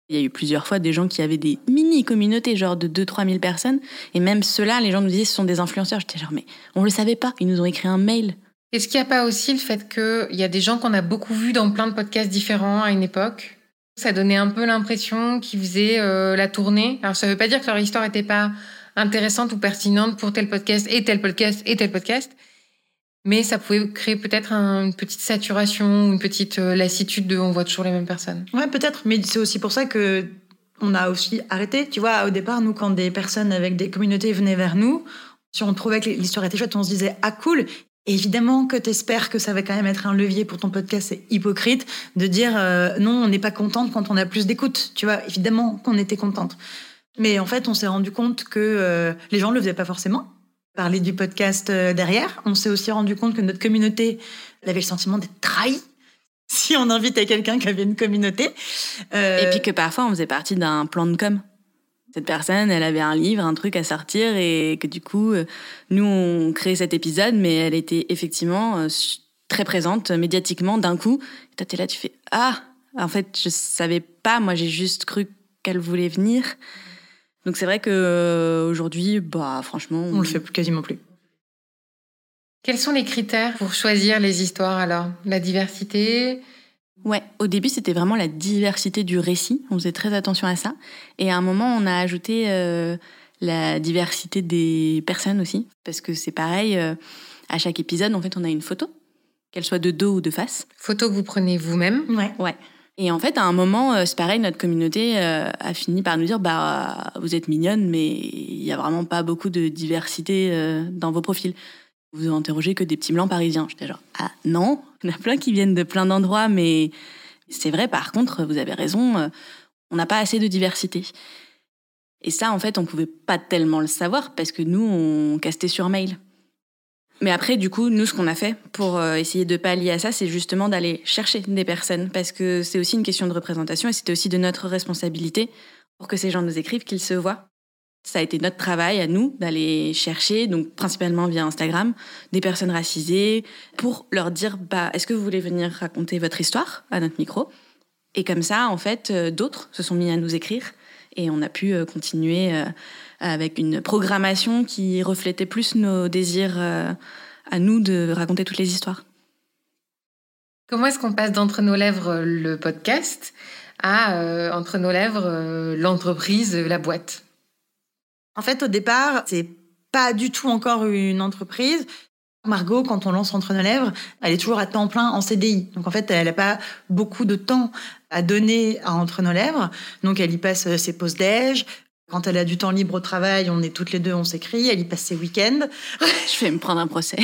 Speaker 4: Il y a eu plusieurs fois des gens qui avaient des mini-communautés, genre de 2-3 000 personnes. Et même ceux-là, les gens nous disaient, ce sont des influenceurs. J'étais genre, mais on le savait pas. Ils nous ont écrit un mail.
Speaker 3: Est-ce qu'il n'y a pas aussi le fait qu'il y a des gens qu'on a beaucoup vus dans plein de podcasts différents à une époque? Ça donnait un peu l'impression qu'ils faisaient euh, la tournée. Alors ça ne veut pas dire que leur histoire n'était pas intéressante ou pertinente pour tel podcast et tel podcast et tel podcast, mais ça pouvait créer peut-être une petite saturation, une petite euh, lassitude de on voit toujours les mêmes personnes.
Speaker 1: Ouais, peut-être, mais c'est aussi pour ça que on a aussi arrêté. Tu vois, au départ, nous, quand des personnes avec des communautés venaient vers nous, si on trouvait que l'histoire était chouette, on se disait ah cool, Évidemment que tu espères que ça va quand même être un levier pour ton podcast. C'est hypocrite de dire euh, non, on n'est pas contente quand on a plus d'écoute. Tu vois, évidemment qu'on était contente. Mais en fait, on s'est rendu compte que euh, les gens ne le faisaient pas forcément. Parler du podcast euh, derrière. On s'est aussi rendu compte que notre communauté avait le sentiment d'être trahie si on invitait quelqu'un qui avait une communauté.
Speaker 4: Et puis que parfois, on faisait partie d'un plan de com cette personne, elle avait un livre, un truc à sortir et que du coup, euh, nous, on crée cet épisode, mais elle était effectivement euh, très présente médiatiquement d'un coup. Et toi, t'es là, tu fais Ah, en fait, je savais pas, moi, j'ai juste cru qu'elle voulait venir. Donc c'est vrai que euh, aujourd'hui, bah franchement,
Speaker 1: on le fait quasiment plus.
Speaker 3: Quels sont les critères pour choisir les histoires alors? La diversité,
Speaker 4: Ouais, au début c'était vraiment la diversité du récit, on faisait très attention à ça. Et à un moment on a ajouté euh, la diversité des personnes aussi, parce que c'est pareil, euh, à chaque épisode en fait on a une photo, qu'elle soit de dos ou de face.
Speaker 3: Photo que vous prenez vous-même
Speaker 1: Ouais.
Speaker 4: Ouais. Et en fait, à un moment, euh, c'est pareil, notre communauté a fini par nous dire, bah, vous êtes mignonne, mais il y a vraiment pas beaucoup de diversité dans vos profils. Vous interrogez que des petits blancs parisiens. J'étais genre, ah non, il y en a plein qui viennent de plein d'endroits, mais c'est vrai, par contre, vous avez raison, euh, on n'a pas assez de diversité. Et ça, en fait, on pouvait pas tellement le savoir parce que nous, on castait sur mail. Mais après, du coup, nous, ce qu'on a fait pour euh, essayer de pallier à ça, c'est justement d'aller chercher des personnes parce que c'est aussi une question de représentation et c'était aussi de notre responsabilité pour que ces gens nous écrivent, qu'ils se voient. Ça a été notre travail à nous d'aller chercher, donc principalement via Instagram, des personnes racisées pour leur dire bah, est-ce que vous voulez venir raconter votre histoire à notre micro? Et comme ça, en fait, euh, d'autres se sont mis à nous écrire et on a pu euh, continuer euh, avec une programmation qui reflétait plus nos désirs à nous de raconter toutes les histoires.
Speaker 3: Comment est-ce qu'on passe d'entre nos lèvres le podcast à entre nos lèvres l'entreprise, la boîte?
Speaker 1: En fait, au départ, c'est pas du tout encore une entreprise. Margot, quand on lance Entre nos lèvres, elle est toujours à temps plein en CDI. Donc en fait, elle n'a pas beaucoup de temps à donner à Entre nos lèvres. Donc elle y passe ses pauses déj. Quand elle a du temps libre au travail, on est toutes les deux, on s'écrit, elle y passe ses week-ends.
Speaker 4: Je vais me prendre un procès.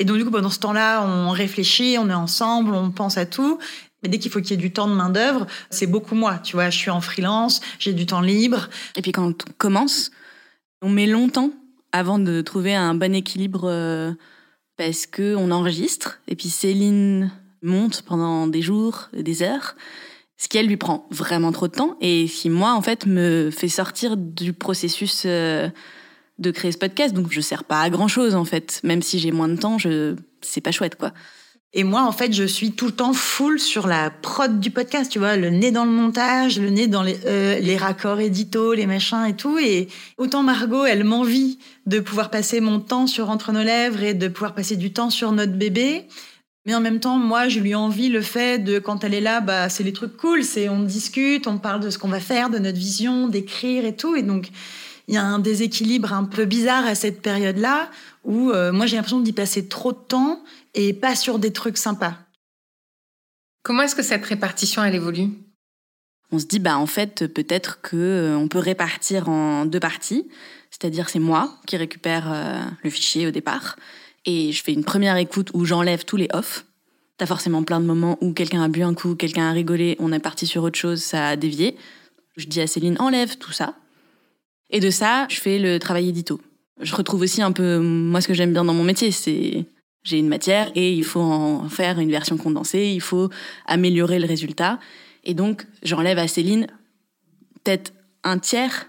Speaker 1: Et donc, du coup, pendant ce temps-là, on réfléchit, on est ensemble, on pense à tout. Mais dès qu'il faut qu'il y ait du temps de main-d'œuvre, c'est beaucoup moi. Tu vois, je suis en freelance, j'ai du temps libre.
Speaker 4: Et puis quand on commence, on met longtemps avant de trouver un bon équilibre euh, parce que on enregistre. Et puis Céline monte pendant des jours, des heures, ce qui elle lui prend vraiment trop de temps et qui moi en fait me fait sortir du processus euh, de créer ce podcast. Donc je sers pas à grand chose en fait, même si j'ai moins de temps, je c'est pas chouette quoi.
Speaker 1: Et moi, en fait, je suis tout le temps full sur la prod du podcast, tu vois, le nez dans le montage, le nez dans les, euh, raccords édito, les machins et tout. Et autant Margot, elle m'envie de pouvoir passer mon temps sur Entre nos lèvres et de pouvoir passer du temps sur notre bébé. Mais en même temps, moi, je lui envie le fait de, quand elle est là, bah, c'est les trucs cool, c'est on discute, on parle de ce qu'on va faire, de notre vision, d'écrire et tout. Et donc, il y a un déséquilibre un peu bizarre à cette période-là où euh, moi, j'ai l'impression d'y passer trop de temps et pas sur des trucs sympas.
Speaker 3: Comment est-ce que cette répartition, elle évolue?
Speaker 4: On se dit, bah en fait, peut-être que euh, on peut répartir en deux parties. C'est-à-dire, c'est moi qui récupère euh, le fichier au départ. Et je fais une première écoute où j'enlève tous les off. T'as forcément plein de moments où quelqu'un a bu un coup, quelqu'un a rigolé, on est parti sur autre chose, ça a dévié. Je dis à Céline, enlève tout ça. Et de ça, je fais le travail édito. Je retrouve aussi un peu, moi, ce que j'aime bien dans mon métier, c'est j'ai une matière et il faut en faire une version condensée, il faut améliorer le résultat. Et donc, j'enlève à Céline peut-être un tiers.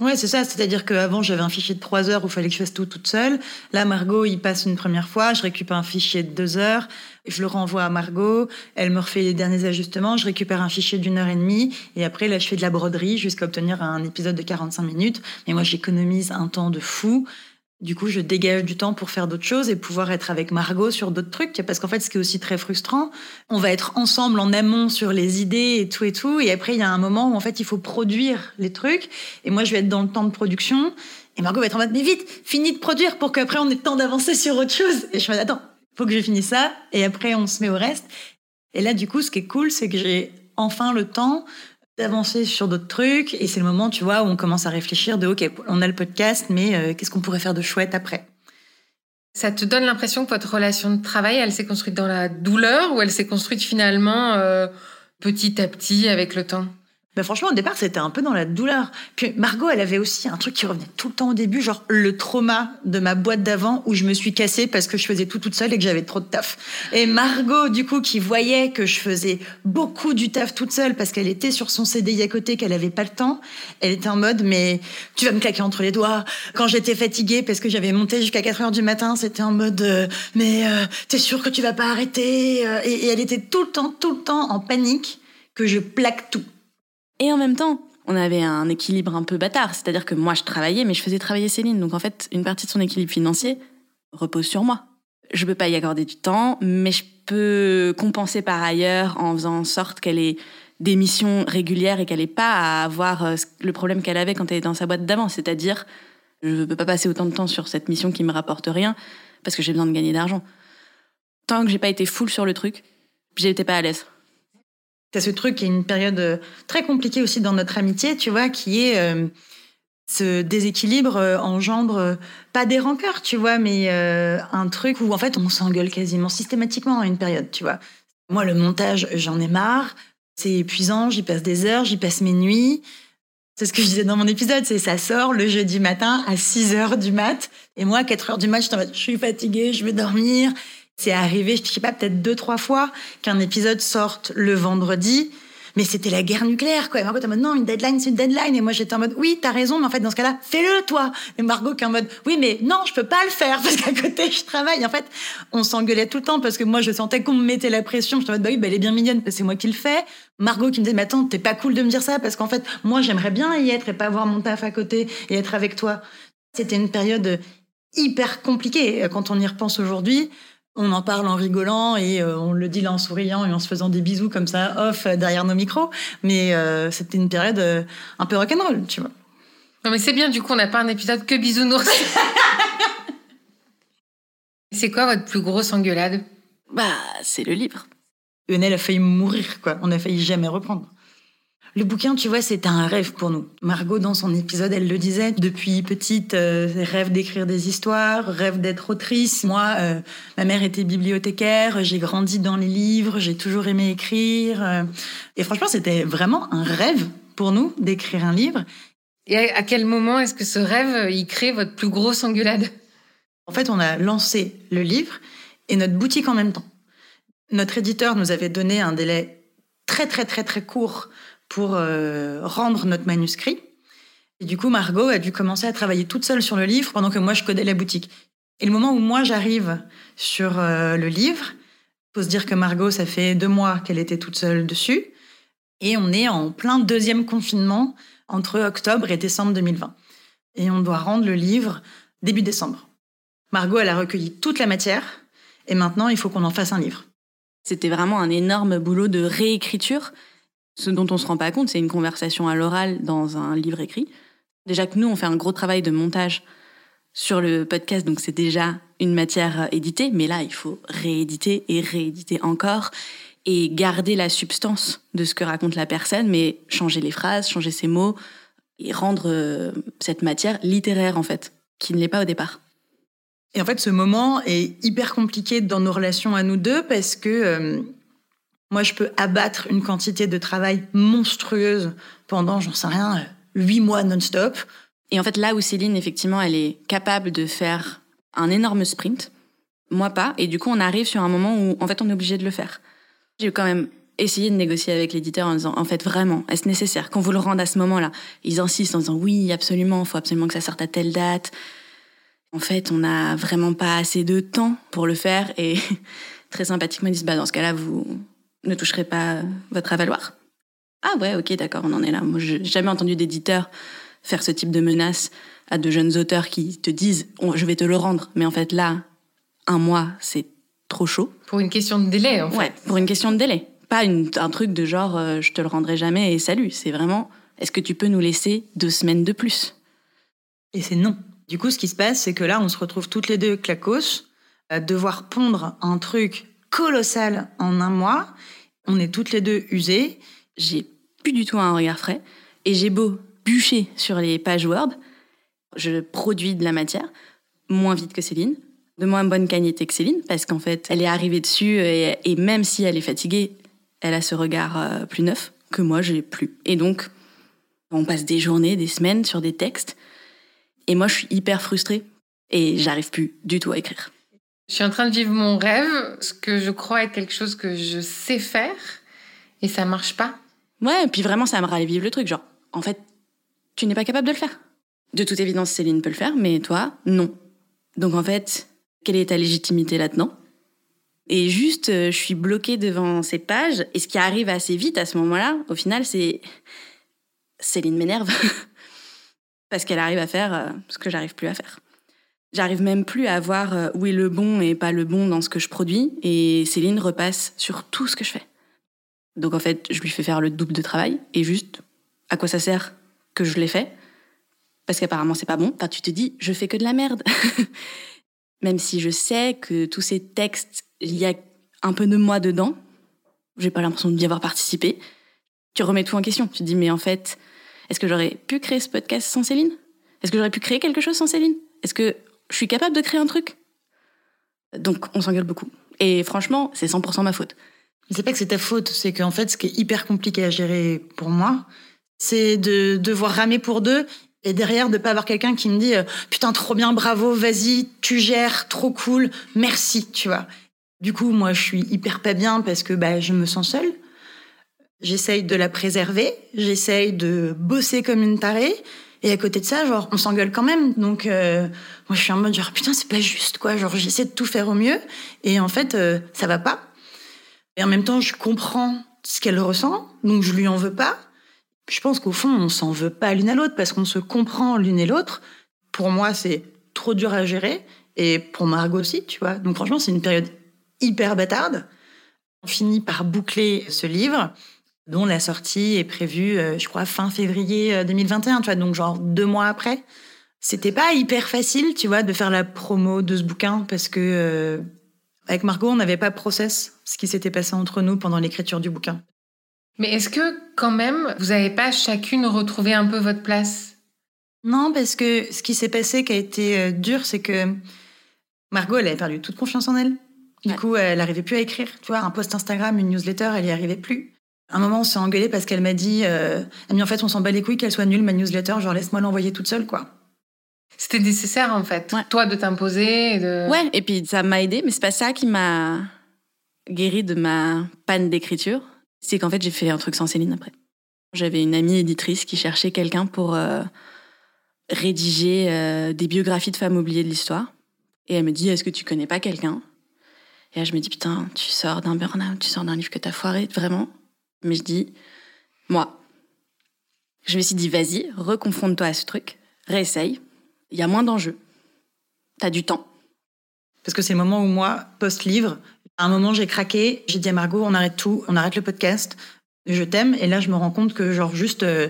Speaker 1: Ouais, c'est ça. C'est-à-dire qu'avant, j'avais un fichier de trois heures où il fallait que je fasse tout toute seule. Là, Margot, il passe une première fois, je récupère un fichier de deux heures, je le renvoie à Margot, elle me refait les derniers ajustements, je récupère un fichier d'une heure et demie, et après, là, je fais de la broderie jusqu'à obtenir un épisode de 45 minutes. Mais moi, j'économise un temps de fou. Du coup, je dégage du temps pour faire d'autres choses et pouvoir être avec Margot sur d'autres trucs. Parce qu'en fait, ce qui est aussi très frustrant, on va être ensemble en amont sur les idées et tout et tout. Et après, il y a un moment où en fait, il faut produire les trucs. Et moi, je vais être dans le temps de production. Et Margot va être en mode, mais vite, finis de produire pour qu'après, on ait le temps d'avancer sur autre chose. Et je me dis, attends, faut que je finisse ça. Et après, on se met au reste. Et là, du coup, ce qui est cool, c'est que j'ai enfin le temps d'avancer sur d'autres trucs. Et c'est le moment, tu vois, où on commence à réfléchir de, OK, on a le podcast, mais euh, qu'est-ce qu'on pourrait faire de chouette après?
Speaker 3: Ça te donne l'impression que votre relation de travail, elle s'est construite dans la douleur ou elle s'est construite finalement euh, petit à petit avec le temps?
Speaker 1: Ben franchement, au départ, c'était un peu dans la douleur. Puis Margot, elle avait aussi un truc qui revenait tout le temps au début, genre le trauma de ma boîte d'avant où je me suis cassée parce que je faisais tout toute seule et que j'avais trop de taf. Et Margot, du coup, qui voyait que je faisais beaucoup du taf toute seule parce qu'elle était sur son CDI à côté, qu'elle avait pas le temps, elle était en mode, mais tu vas me claquer entre les doigts. Quand j'étais fatiguée parce que j'avais monté jusqu'à 4 heures du matin, c'était en mode, euh, mais euh, t'es sûr que tu vas pas arrêter euh, et, et elle était tout le temps, tout le temps en panique que je plaque tout.
Speaker 4: Et en même temps, on avait un équilibre un peu bâtard. C'est-à-dire que moi, je travaillais, mais je faisais travailler Céline. Donc en fait, une partie de son équilibre financier repose sur moi. Je peux pas y accorder du temps, mais je peux compenser par ailleurs en faisant en sorte qu'elle ait des missions régulières et qu'elle ait pas à avoir euh, le problème qu'elle avait quand elle était dans sa boîte d'avant. C'est-à-dire, je ne peux pas passer autant de temps sur cette mission qui me rapporte rien parce que j'ai besoin de gagner d'argent. Tant que j'ai pas été full sur le truc, j'étais pas à l'aise.
Speaker 1: T'as ce truc qui est une période euh, très compliquée aussi dans notre amitié, tu vois, qui est euh, ce déséquilibre euh, engendre pas des rancœurs, tu vois, mais un truc où en fait on s'engueule quasiment systématiquement à une période, tu vois. Moi, le montage, j'en ai marre. C'est épuisant, j'y passe des heures, j'y passe mes nuits. C'est ce que je disais dans mon épisode, c'est ça sort le jeudi matin à 6 heures du mat. Et moi, à 4 heures du mat, je suis fatiguée, je vais dormir. C'est arrivé, je sais pas, peut-être deux, trois fois qu'un épisode sorte le vendredi. Mais c'était la guerre nucléaire, quoi. Et Margot en mode, non, une deadline, c'est une deadline. Et moi, j'étais en mode, oui, t'as raison, mais en fait, dans ce cas-là, fais-le, toi. Et Margot qui est en mode, oui, mais non, je peux pas le faire parce qu'à côté, je travaille. En fait, on s'engueulait tout le temps parce que moi, je sentais qu'on me mettait la pression. J'étais en mode, bah oui, bah, elle est bien mignonne c'est moi qui le fais. Margot qui me disait, mais attends, t'es pas cool de me dire ça parce qu'en fait, moi, j'aimerais bien y être et pas avoir mon taf à côté et être avec toi. C'était une période hyper compliquée quand on y repense aujourd'hui. On en parle en rigolant et euh, on le dit là en souriant et en se faisant des bisous comme ça off euh, derrière nos micros. Mais euh, c'était une période euh, un peu rock'n'roll, tu vois.
Speaker 3: Non mais c'est bien, du coup, on n'a pas un épisode que bisounours. c'est quoi votre plus grosse engueulade?
Speaker 4: Bah, c'est le livre.
Speaker 1: Lionel a failli mourir, quoi. On a failli jamais reprendre. Le bouquin, tu vois, c'était un rêve pour nous. Margot, dans son épisode, elle le disait, depuis petite, euh, rêve d'écrire des histoires, rêve d'être autrice. Moi, euh, ma mère était bibliothécaire, j'ai grandi dans les livres, j'ai toujours aimé écrire. euh, et franchement, c'était vraiment un rêve pour nous d'écrire un livre.
Speaker 3: Et à quel moment est-ce que ce rêve, il crée votre plus grosse engueulade?
Speaker 1: En fait, on a lancé le livre et notre boutique en même temps. Notre éditeur nous avait donné un délai très très très très court pour euh, rendre notre manuscrit. Et du coup, Margot a dû commencer à travailler toute seule sur le livre pendant que moi je codais la boutique. Et le moment où moi j'arrive sur euh, le livre, faut se dire que Margot, ça fait deux mois qu'elle était toute seule dessus, et on est en plein deuxième confinement entre octobre et décembre 2020. Et on doit rendre le livre début décembre. Margot, elle a recueilli toute la matière, et maintenant il faut qu'on en fasse un livre.
Speaker 4: C'était vraiment un énorme boulot de réécriture. Ce dont on se rend pas compte, c'est une conversation à l'oral dans un livre écrit. Déjà que nous, on fait un gros travail de montage sur le podcast, donc c'est déjà une matière éditée, mais là, il faut rééditer et rééditer encore et garder la substance de ce que raconte la personne, mais changer les phrases, changer ses mots et rendre euh, cette matière littéraire, en fait, qui ne l'est pas au départ.
Speaker 1: Et en fait, ce moment est hyper compliqué dans nos relations à nous deux parce que euh, moi, je peux abattre une quantité de travail monstrueuse pendant, j'en sais rien, huit mois non-stop.
Speaker 4: Et en fait, là où Céline, effectivement, elle est capable de faire un énorme sprint, moi pas. Et du coup, on arrive sur un moment où, en fait, on est obligé de le faire. J'ai quand même essayé de négocier avec l'éditeur en disant, en fait, vraiment, est-ce nécessaire qu'on vous le rende à ce moment-là? Ils insistent en disant, oui, absolument, il faut absolument que ça sorte à telle date. En fait, on n'a vraiment pas assez de temps pour le faire. Et très sympathiquement, ils disent, bah, dans ce cas-là, vous ne toucherez pas votre avaloir. Ah ouais, ok, d'accord, on en est là. Moi, j'ai jamais entendu d'éditeur faire ce type de menace à de jeunes auteurs qui te disent je vais te le rendre, mais en fait là, un mois, c'est trop chaud.
Speaker 3: Pour une question de délai, en fait.
Speaker 4: Ouais, pour une question de délai. Pas une- un truc de genre euh, je te le rendrai jamais et salut. C'est vraiment est-ce que tu peux nous laisser deux semaines de plus?
Speaker 1: Et c'est non. Du coup, ce qui se passe, c'est que là, on se retrouve toutes les deux clacos, à devoir pondre un truc colossal en un mois. On est toutes les deux usées.
Speaker 4: J'ai plus du tout un regard frais et j'ai beau bûcher sur les pages Word, je produis de la matière moins vite que Céline, de moins bonne qualité que Céline parce qu'en fait, elle est arrivée dessus et, et même si elle est fatiguée, elle a ce regard euh, plus neuf que moi, j'ai plus. Et donc, on passe des journées, des semaines sur des textes et moi, je suis hyper frustrée et j'arrive plus du tout à écrire.
Speaker 3: Je suis en train de vivre mon rêve, ce que je crois être quelque chose que je sais faire, et ça marche pas.
Speaker 4: Ouais, et puis vraiment, ça me ravive le truc. Genre, en fait, tu n'es pas capable de le faire. De toute évidence, Céline peut le faire, mais toi, non. Donc en fait, quelle est ta légitimité là-dedans? Et juste, euh, je suis bloquée devant ces pages, et ce qui arrive assez vite à ce moment-là, au final, c'est Céline m'énerve parce qu'elle arrive à faire euh, ce que j'arrive plus à faire. J'arrive même plus à voir euh, où est le bon et pas le bon dans ce que je produis, et Céline repasse sur tout ce que je fais. Donc en fait, je lui fais faire le double de travail et juste, à quoi ça sert que je l'ai fait? Parce qu'apparemment c'est pas bon. Enfin, tu te dis, je fais que de la merde. Même si je sais que tous ces textes, il y a un peu de moi dedans, j'ai pas l'impression d'y avoir participé. Tu remets tout en question. Tu te dis, mais en fait, est-ce que j'aurais pu créer ce podcast sans Céline? Est-ce que j'aurais pu créer quelque chose sans Céline? Est-ce que je suis capable de créer un truc Donc on s'engueule beaucoup. Et franchement, c'est 100% ma faute.
Speaker 1: C'est pas que c'est ta faute, c'est qu'en fait, ce qui est hyper compliqué à gérer pour moi, c'est de devoir ramer pour deux et derrière de pas avoir quelqu'un qui me dit euh, putain trop bien, bravo, vas-y, tu gères, trop cool, merci, tu vois. Du coup, moi, je suis hyper pas bien parce que bah, je me sens seule. J'essaye de la préserver, j'essaye de bosser comme une tarée. Et à côté de ça, genre, on s'engueule quand même. Donc, euh, moi, je suis en mode genre, putain, c'est pas juste, quoi. Genre, j'essaie de tout faire au mieux. Et en fait, euh, ça va pas. Et en même temps, je comprends ce qu'elle ressent, donc je lui en veux pas. Je pense qu'au fond, on s'en veut pas l'une à l'autre parce qu'on se comprend l'une et l'autre. Pour moi, c'est trop dur à gérer. Et pour Margot aussi, tu vois. Donc franchement, c'est une période hyper bâtarde. On finit par boucler ce livre, dont la sortie est prévue, euh, je crois, fin février euh, 2021, tu vois. Donc genre deux mois après. C'était pas hyper facile, tu vois, de faire la promo de ce bouquin parce que euh, avec Margot, on n'avait pas process ce qui s'était passé entre nous pendant l'écriture du bouquin.
Speaker 3: Mais est-ce que quand même, vous n'avez pas chacune retrouvé un peu votre place?
Speaker 1: Non, parce que ce qui s'est passé qui a été euh, dur, c'est que Margot, elle avait perdu toute confiance en elle. Du
Speaker 4: Ouais.
Speaker 1: coup, elle n'arrivait plus à écrire. Tu vois, un post Instagram, une newsletter, elle y arrivait plus. À un moment, on s'est engueulé parce qu'elle m'a dit, euh, Ami, en fait, on s'en bat les couilles qu'elle soit nulle, ma newsletter, genre laisse-moi l'envoyer toute seule, quoi.
Speaker 3: C'était nécessaire en fait,
Speaker 4: Ouais.
Speaker 3: toi de t'imposer. et De...
Speaker 4: Ouais, et puis ça m'a aidé, mais c'est pas ça qui m'a guéri de ma panne d'écriture. C'est qu'en fait, j'ai fait un truc sans Céline après. J'avais une amie éditrice qui cherchait quelqu'un pour euh, rédiger euh, des biographies de femmes oubliées de l'histoire. Et elle me dit Est-ce que tu connais pas quelqu'un? Et là, je me dis Putain, tu sors d'un burn-out, tu sors d'un livre que t'as foiré, vraiment? Mais je dis Moi. Je me suis dit Vas-y, reconfronte-toi à ce truc, réessaye. Il y a moins d'enjeux. T'as du temps.
Speaker 1: Parce que c'est le moment où moi, post-livre, à un moment, j'ai craqué. J'ai dit à Margot, on arrête tout, on arrête le podcast. Je t'aime. Et là, je me rends compte que, genre, juste, euh,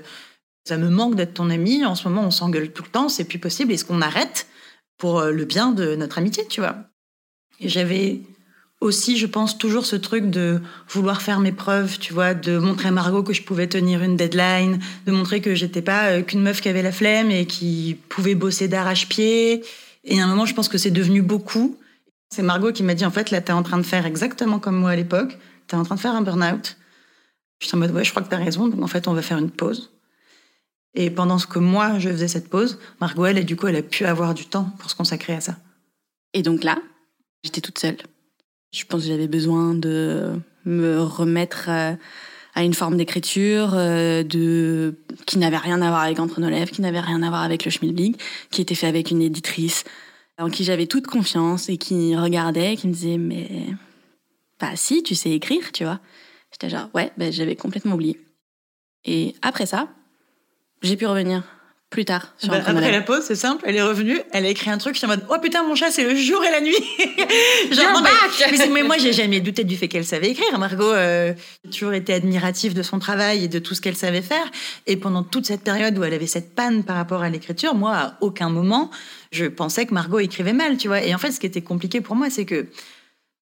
Speaker 1: ça me manque d'être ton amie. En ce moment, on s'engueule tout le temps, c'est plus possible. Est-ce qu'on arrête pour euh, le bien de notre amitié, tu vois? J'avais aussi, je pense, toujours ce truc de vouloir faire mes preuves, tu vois, de montrer à Margot que je pouvais tenir une deadline, de montrer que j'étais pas euh, qu'une meuf qui avait la flemme et qui pouvait bosser d'arrache-pied. Et à un moment, je pense que c'est devenu beaucoup. C'est Margot qui m'a dit, en fait, là, t'es en train de faire exactement comme moi à l'époque. T'es en train de faire un burn-out. Je suis en mode, ouais, je crois que t'as raison. Donc, en fait, on va faire une pause. Et pendant ce que moi, je faisais cette pause, Margot, elle, du coup, elle a pu avoir du temps pour se consacrer à ça.
Speaker 4: Et donc là, j'étais toute seule. Je pense que j'avais besoin de me remettre euh, à une forme d'écriture euh, de qui n'avait rien à voir avec Entre nos lèvres, qui n'avait rien à voir avec le Schmilblick, qui était fait avec une éditrice en qui j'avais toute confiance et qui regardait, qui me disait mais bah si, tu sais écrire, tu vois. J'étais genre ouais, ben j'avais complètement oublié. Et après ça, j'ai pu revenir plus tard sur
Speaker 1: Bah, après la pause, c'est simple, elle est revenue, elle a écrit un truc, je suis en mode, oh putain, mon chat, c'est le jour et la nuit. Genre, non, mais, mais, moi, j'ai jamais douté du fait qu'elle savait écrire. Margot, euh, j'ai toujours été admirative de son travail et de tout ce qu'elle savait faire. Et pendant toute cette période où elle avait cette panne par rapport à l'écriture, moi, à aucun moment, je pensais que Margot écrivait mal, tu vois. Et en fait, ce qui était compliqué pour moi, c'est que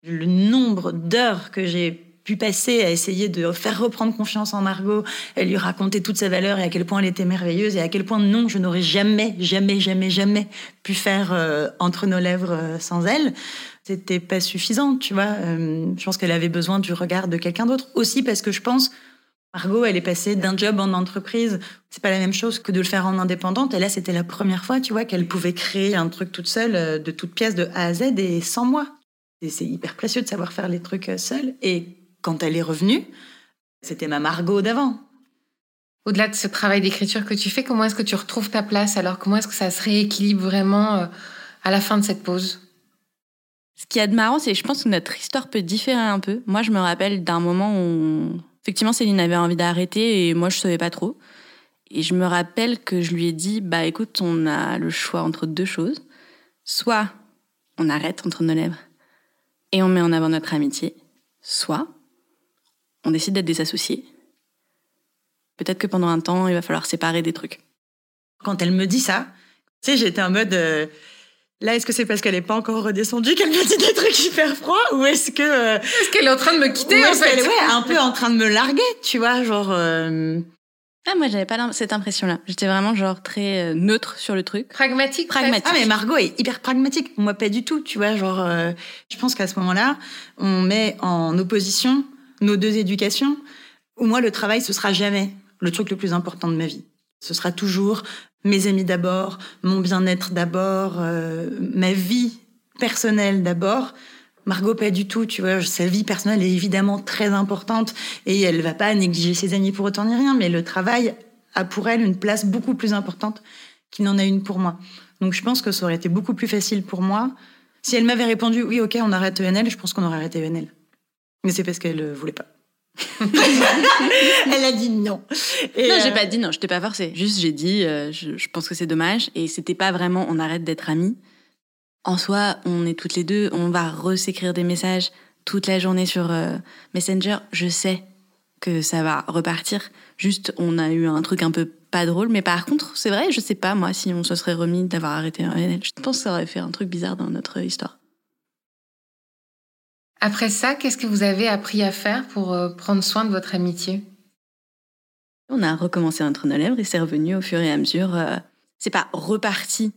Speaker 1: le nombre d'heures que j'ai pu passer à essayer de faire reprendre confiance en Margot, et lui raconter toute sa valeur et à quel point elle était merveilleuse et à quel point non, je n'aurais jamais, jamais, jamais, jamais pu faire euh, entre nos lèvres euh, sans elle. C'était pas suffisant, tu vois. Euh, je pense qu'elle avait besoin du regard de quelqu'un d'autre aussi parce que je pense Margot, elle est passée d'un job en entreprise. C'est pas la même chose que de le faire en indépendante. Et là, c'était la première fois, tu vois, qu'elle pouvait créer un truc toute seule, de toute pièce, de A à Z et sans moi. Et c'est hyper précieux de savoir faire les trucs seule. Et quand elle est revenue, c'était ma Margot d'avant.
Speaker 3: Au-delà de ce travail d'écriture que tu fais, comment est-ce que tu retrouves ta place Alors, comment est-ce que ça se rééquilibre vraiment euh, à la fin de cette pause?
Speaker 4: Ce qui est de marrant, c'est que je pense que notre histoire peut différer un peu. Moi, je me rappelle d'un moment où, effectivement, Céline avait envie d'arrêter et moi, je savais pas trop. Et je me rappelle que je lui ai dit, bah écoute, on a le choix entre deux choses. Soit on arrête entre nos lèvres et on met en avant notre amitié, soit on décide d'être des associés. Peut-être que pendant un temps, il va falloir séparer des trucs.
Speaker 1: Quand elle me dit ça, tu sais, j'étais en mode. euh, Là, est-ce que c'est parce qu'elle n'est pas encore redescendue qu'elle me dit des trucs hyper froids Ou est-ce que. euh,
Speaker 3: Est-ce qu'elle est en train de me quitter
Speaker 1: ou
Speaker 3: en
Speaker 1: est-ce
Speaker 3: fait
Speaker 1: qu'elle est, ouais, un peu en train de me larguer, tu vois Genre. euh,
Speaker 4: Ah, moi, j'avais pas cette impression-là. J'étais vraiment genre très euh, neutre sur le truc.
Speaker 3: Pragmatique
Speaker 4: Pragmatique.
Speaker 1: Ah mais Margot est hyper pragmatique. Moi pas du tout, tu vois. Genre, euh, je pense qu'à ce moment-là, on met en opposition nos deux éducations. Où moi le travail ce sera jamais le truc le plus important de ma vie. Ce sera toujours mes amis d'abord, mon bien-être d'abord, euh, ma vie personnelle d'abord. Margot, pas du tout, tu vois. Sa vie personnelle est évidemment très importante et elle va pas négliger ses amis pour autant ni rien, mais le travail a pour elle une place beaucoup plus importante qu'il n'en a une pour moi. Donc je pense que ça aurait été beaucoup plus facile pour moi si elle m'avait répondu oui, ok, on arrête ENL. Je pense qu'on aurait arrêté ENL. Mais c'est parce qu'elle euh, voulait pas. elle a dit non. Et,
Speaker 4: non,
Speaker 1: euh,
Speaker 4: j'ai pas dit non, je t'ai pas forcé. Juste, j'ai dit, euh, je, je pense que c'est dommage. Et c'était pas vraiment on arrête d'être amis. En soi, on est toutes les deux, on va re-s'écrire des messages toute la journée sur euh, Messenger. Je sais que ça va repartir. Juste, on a eu un truc un peu pas drôle. Mais par contre, c'est vrai, je sais pas, moi, si on se serait remis d'avoir arrêté. Je pense que ça aurait fait un truc bizarre dans notre histoire.
Speaker 3: Après ça, qu'est-ce que vous avez appris à faire pour euh, prendre soin de votre amitié?
Speaker 4: On a recommencé nos lèvres et c'est revenu au fur et à mesure. euh, c'est pas reparti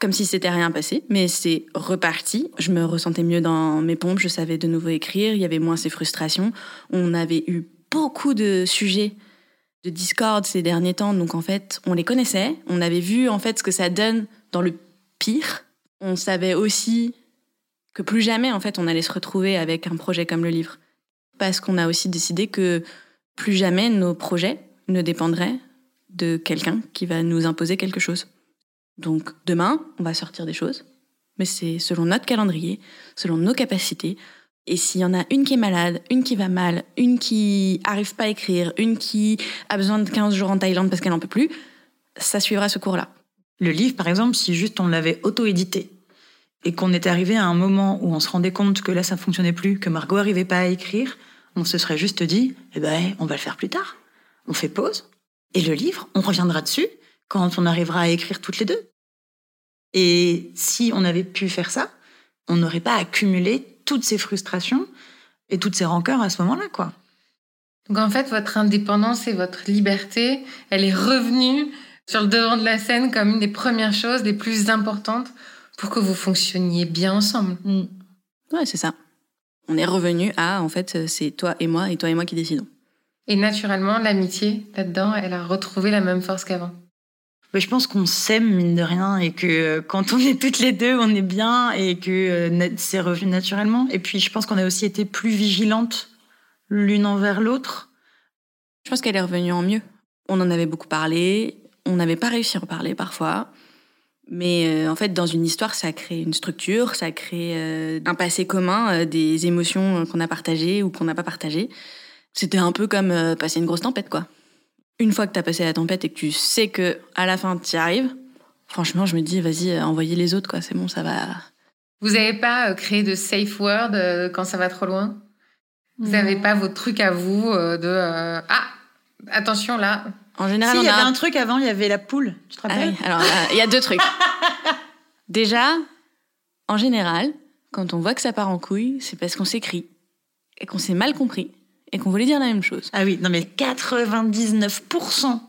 Speaker 4: comme si c'était rien passé, mais c'est reparti. Je me ressentais mieux dans mes pompes, je savais de nouveau écrire, il y avait moins ces frustrations. On avait eu beaucoup de sujets de Discord ces derniers temps, donc en fait, on les connaissait, on avait vu en fait ce que ça donne dans le pire. On savait aussi que plus jamais en fait on allait se retrouver avec un projet comme le livre, parce qu'on a aussi décidé que plus jamais nos projets ne dépendraient de quelqu'un qui va nous imposer quelque chose. Donc demain, on va sortir des choses, mais c'est selon notre calendrier, selon nos capacités. Et s'il y en a une qui est malade, une qui va mal, une qui arrive pas à écrire, une qui a besoin de 15 jours en Thaïlande parce qu'elle n'en peut plus, ça suivra ce cours-là.
Speaker 1: Le livre, par exemple, si juste on l'avait auto-édité et qu'on était arrivé à un moment où on se rendait compte que là, ça fonctionnait plus, que Margot arrivait pas à écrire, on se serait juste dit, eh ben, on va le faire plus tard. On fait pause. Et le livre, on reviendra dessus quand on arrivera à écrire toutes les deux. Et si on avait pu faire ça, on n'aurait pas accumulé toutes ces frustrations et toutes ces rancœurs à ce moment-là, quoi.
Speaker 3: Donc en fait, votre indépendance et votre liberté, elle est revenue sur le devant de la scène comme une des premières choses les plus importantes pour que vous fonctionniez bien ensemble.
Speaker 1: Mm.
Speaker 4: Ouais, c'est ça. On est revenu à, en fait, c'est toi et moi, et toi et moi qui décidons.
Speaker 3: Et naturellement, l'amitié, là-dedans, elle a retrouvé la même force qu'avant.
Speaker 1: Mais je pense qu'on s'aime, mine de rien, et que euh, quand on est toutes les deux, on est bien, et que euh, c'est revenu naturellement. Et puis, je pense qu'on a aussi été plus vigilantes l'une envers l'autre.
Speaker 4: Je pense qu'elle est revenue en mieux. On en avait beaucoup parlé, on n'avait pas réussi à en parler parfois. Mais euh, en fait, dans une histoire, ça crée une structure, ça crée euh, un passé commun, euh, des émotions qu'on a partagées ou qu'on n'a pas partagées. C'était un peu comme euh, passer une grosse tempête, quoi. Une fois que t'as passé la tempête et que tu sais que à la fin t'y arrives, franchement, je me dis, vas-y, envoyez les autres, quoi. C'est bon, ça va.
Speaker 3: Vous n'avez pas euh, créé de safe word euh, quand ça va trop loin? Vous n'avez pas votre truc à vous euh, de euh, ah attention là.
Speaker 4: En
Speaker 1: Si,
Speaker 4: général,
Speaker 1: il y
Speaker 4: a
Speaker 1: avait
Speaker 4: un
Speaker 1: un truc avant, il y avait la poule. Tu te
Speaker 4: Ah
Speaker 1: rappelles
Speaker 4: oui, alors là, il y a deux trucs. Déjà, en général, quand on voit que ça part en couille, c'est parce qu'on s'écrit et qu'on s'est mal compris et qu'on voulait dire la même chose.
Speaker 1: Ah oui, non mais 99%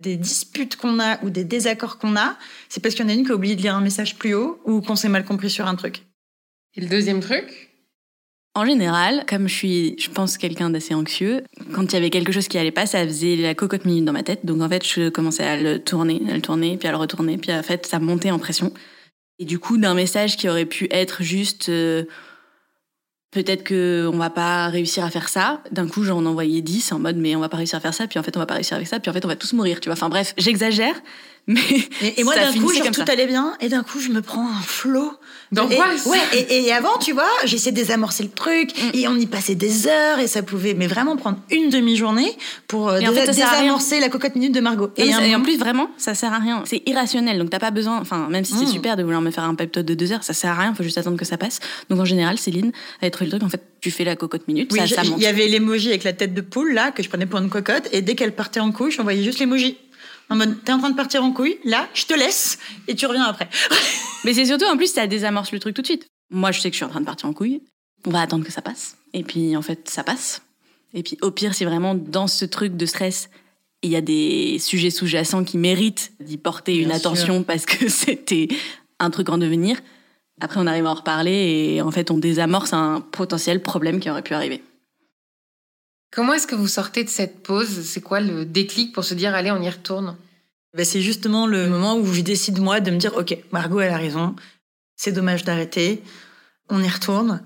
Speaker 1: des disputes qu'on a ou des désaccords qu'on a, c'est parce qu'il y en a une qui a oublié de lire un message plus haut ou qu'on s'est mal compris sur un truc.
Speaker 3: Et le deuxième truc?
Speaker 4: En général, comme je suis, je pense, quelqu'un d'assez anxieux, quand il y avait quelque chose qui allait pas, ça faisait la cocotte minute dans ma tête. Donc en fait, je commençais à le tourner, à le tourner, puis à le retourner, puis en fait, ça montait en pression. Et du coup, d'un message qui aurait pu être juste euh, peut-être que on va pas réussir à faire ça, d'un coup, j'en envoyais 10 en mode mais on va pas réussir à faire ça, puis en fait, on va pas réussir avec ça, puis en fait, on va tous mourir, tu vois. Enfin bref, j'exagère, mais
Speaker 1: Et, et moi, d'un coup, genre, tout allait bien, et d'un coup, je me prends un flot.
Speaker 3: D'angoisse.
Speaker 1: Et- Ouais, et, et avant, tu vois, j'essayais de désamorcer le truc,
Speaker 4: Mm.
Speaker 1: et on y passait des heures, et ça pouvait mais vraiment prendre une demi-journée pour euh,
Speaker 4: en fait,
Speaker 1: désamorcer la cocotte minute de Margot.
Speaker 4: Et,
Speaker 1: Et, un
Speaker 4: et en plus, vraiment, ça sert à rien. C'est irrationnel. Donc, t'as pas besoin, enfin, même si c'est
Speaker 1: Mm.
Speaker 4: super de vouloir me faire un pep talk de deux heures, ça sert à rien. Faut juste attendre que ça passe. Donc, en général, Céline avait trouvé le truc. En fait, tu fais la cocotte minute,
Speaker 1: Oui,
Speaker 4: ça,
Speaker 1: il y avait l'emoji avec la tête de poule, là, que je prenais pour une cocotte, et dès qu'elle partait en couille, j'envoyais juste l'emoji. En mode, t'es en train de partir en couille, là, je te laisse, et tu reviens après.
Speaker 4: Mais c'est surtout, en plus, ça désamorce le truc tout de suite. Moi, je sais que je suis en train de partir en couille. On va attendre que ça passe. Et puis, en fait, ça passe. Et puis, au pire, si vraiment, dans ce truc de stress, il y a des sujets sous-jacents qui méritent d'y porter
Speaker 1: Bien
Speaker 4: une
Speaker 1: sûr.
Speaker 4: attention parce que c'était un truc en devenir, après, on arrive à en reparler et en fait, on désamorce un potentiel problème qui aurait pu arriver.
Speaker 3: Comment est-ce que vous sortez de cette pause? C'est quoi le déclic pour se dire allez on y retourne?
Speaker 1: Ben, c'est justement le moment où je décide, moi, de me dire, OK, Margot, elle a raison, c'est dommage d'arrêter, on y retourne.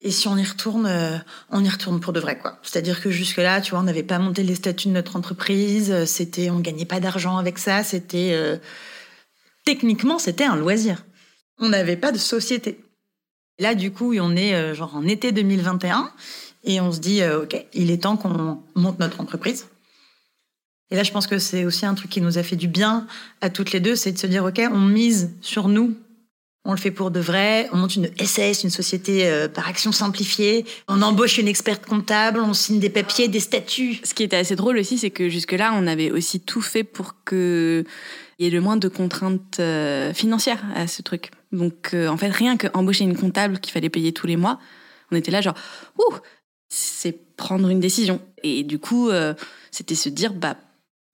Speaker 1: Et si on y retourne, euh, on y retourne pour de vrai, quoi. C'est-à-dire que jusque-là, tu vois, on n'avait pas monté les statuts de notre entreprise, euh, c'était, on gagnait pas d'argent avec ça, c'était, euh, techniquement, c'était un loisir. On n'avait pas de société. Là, du coup, on est genre en été 2021 et on se dit, euh, OK, il est temps qu'on monte notre entreprise. Et là, je pense que c'est aussi un truc qui nous a fait du bien à toutes les deux, c'est de se dire, OK, on mise sur nous. On le fait pour de vrai. On monte une SS, une société euh, par action simplifiée. On embauche une experte comptable. On signe des papiers, des statuts.
Speaker 4: Ce qui était assez drôle aussi, c'est que jusque-là, on avait aussi tout fait pour que il y ait le moins de contraintes euh, financières à ce truc. Donc, en fait, rien que embaucher une comptable qu'il fallait payer tous les mois, on était là genre, ouh, c'est prendre une décision. Et du coup, euh, c'était se dire, bah,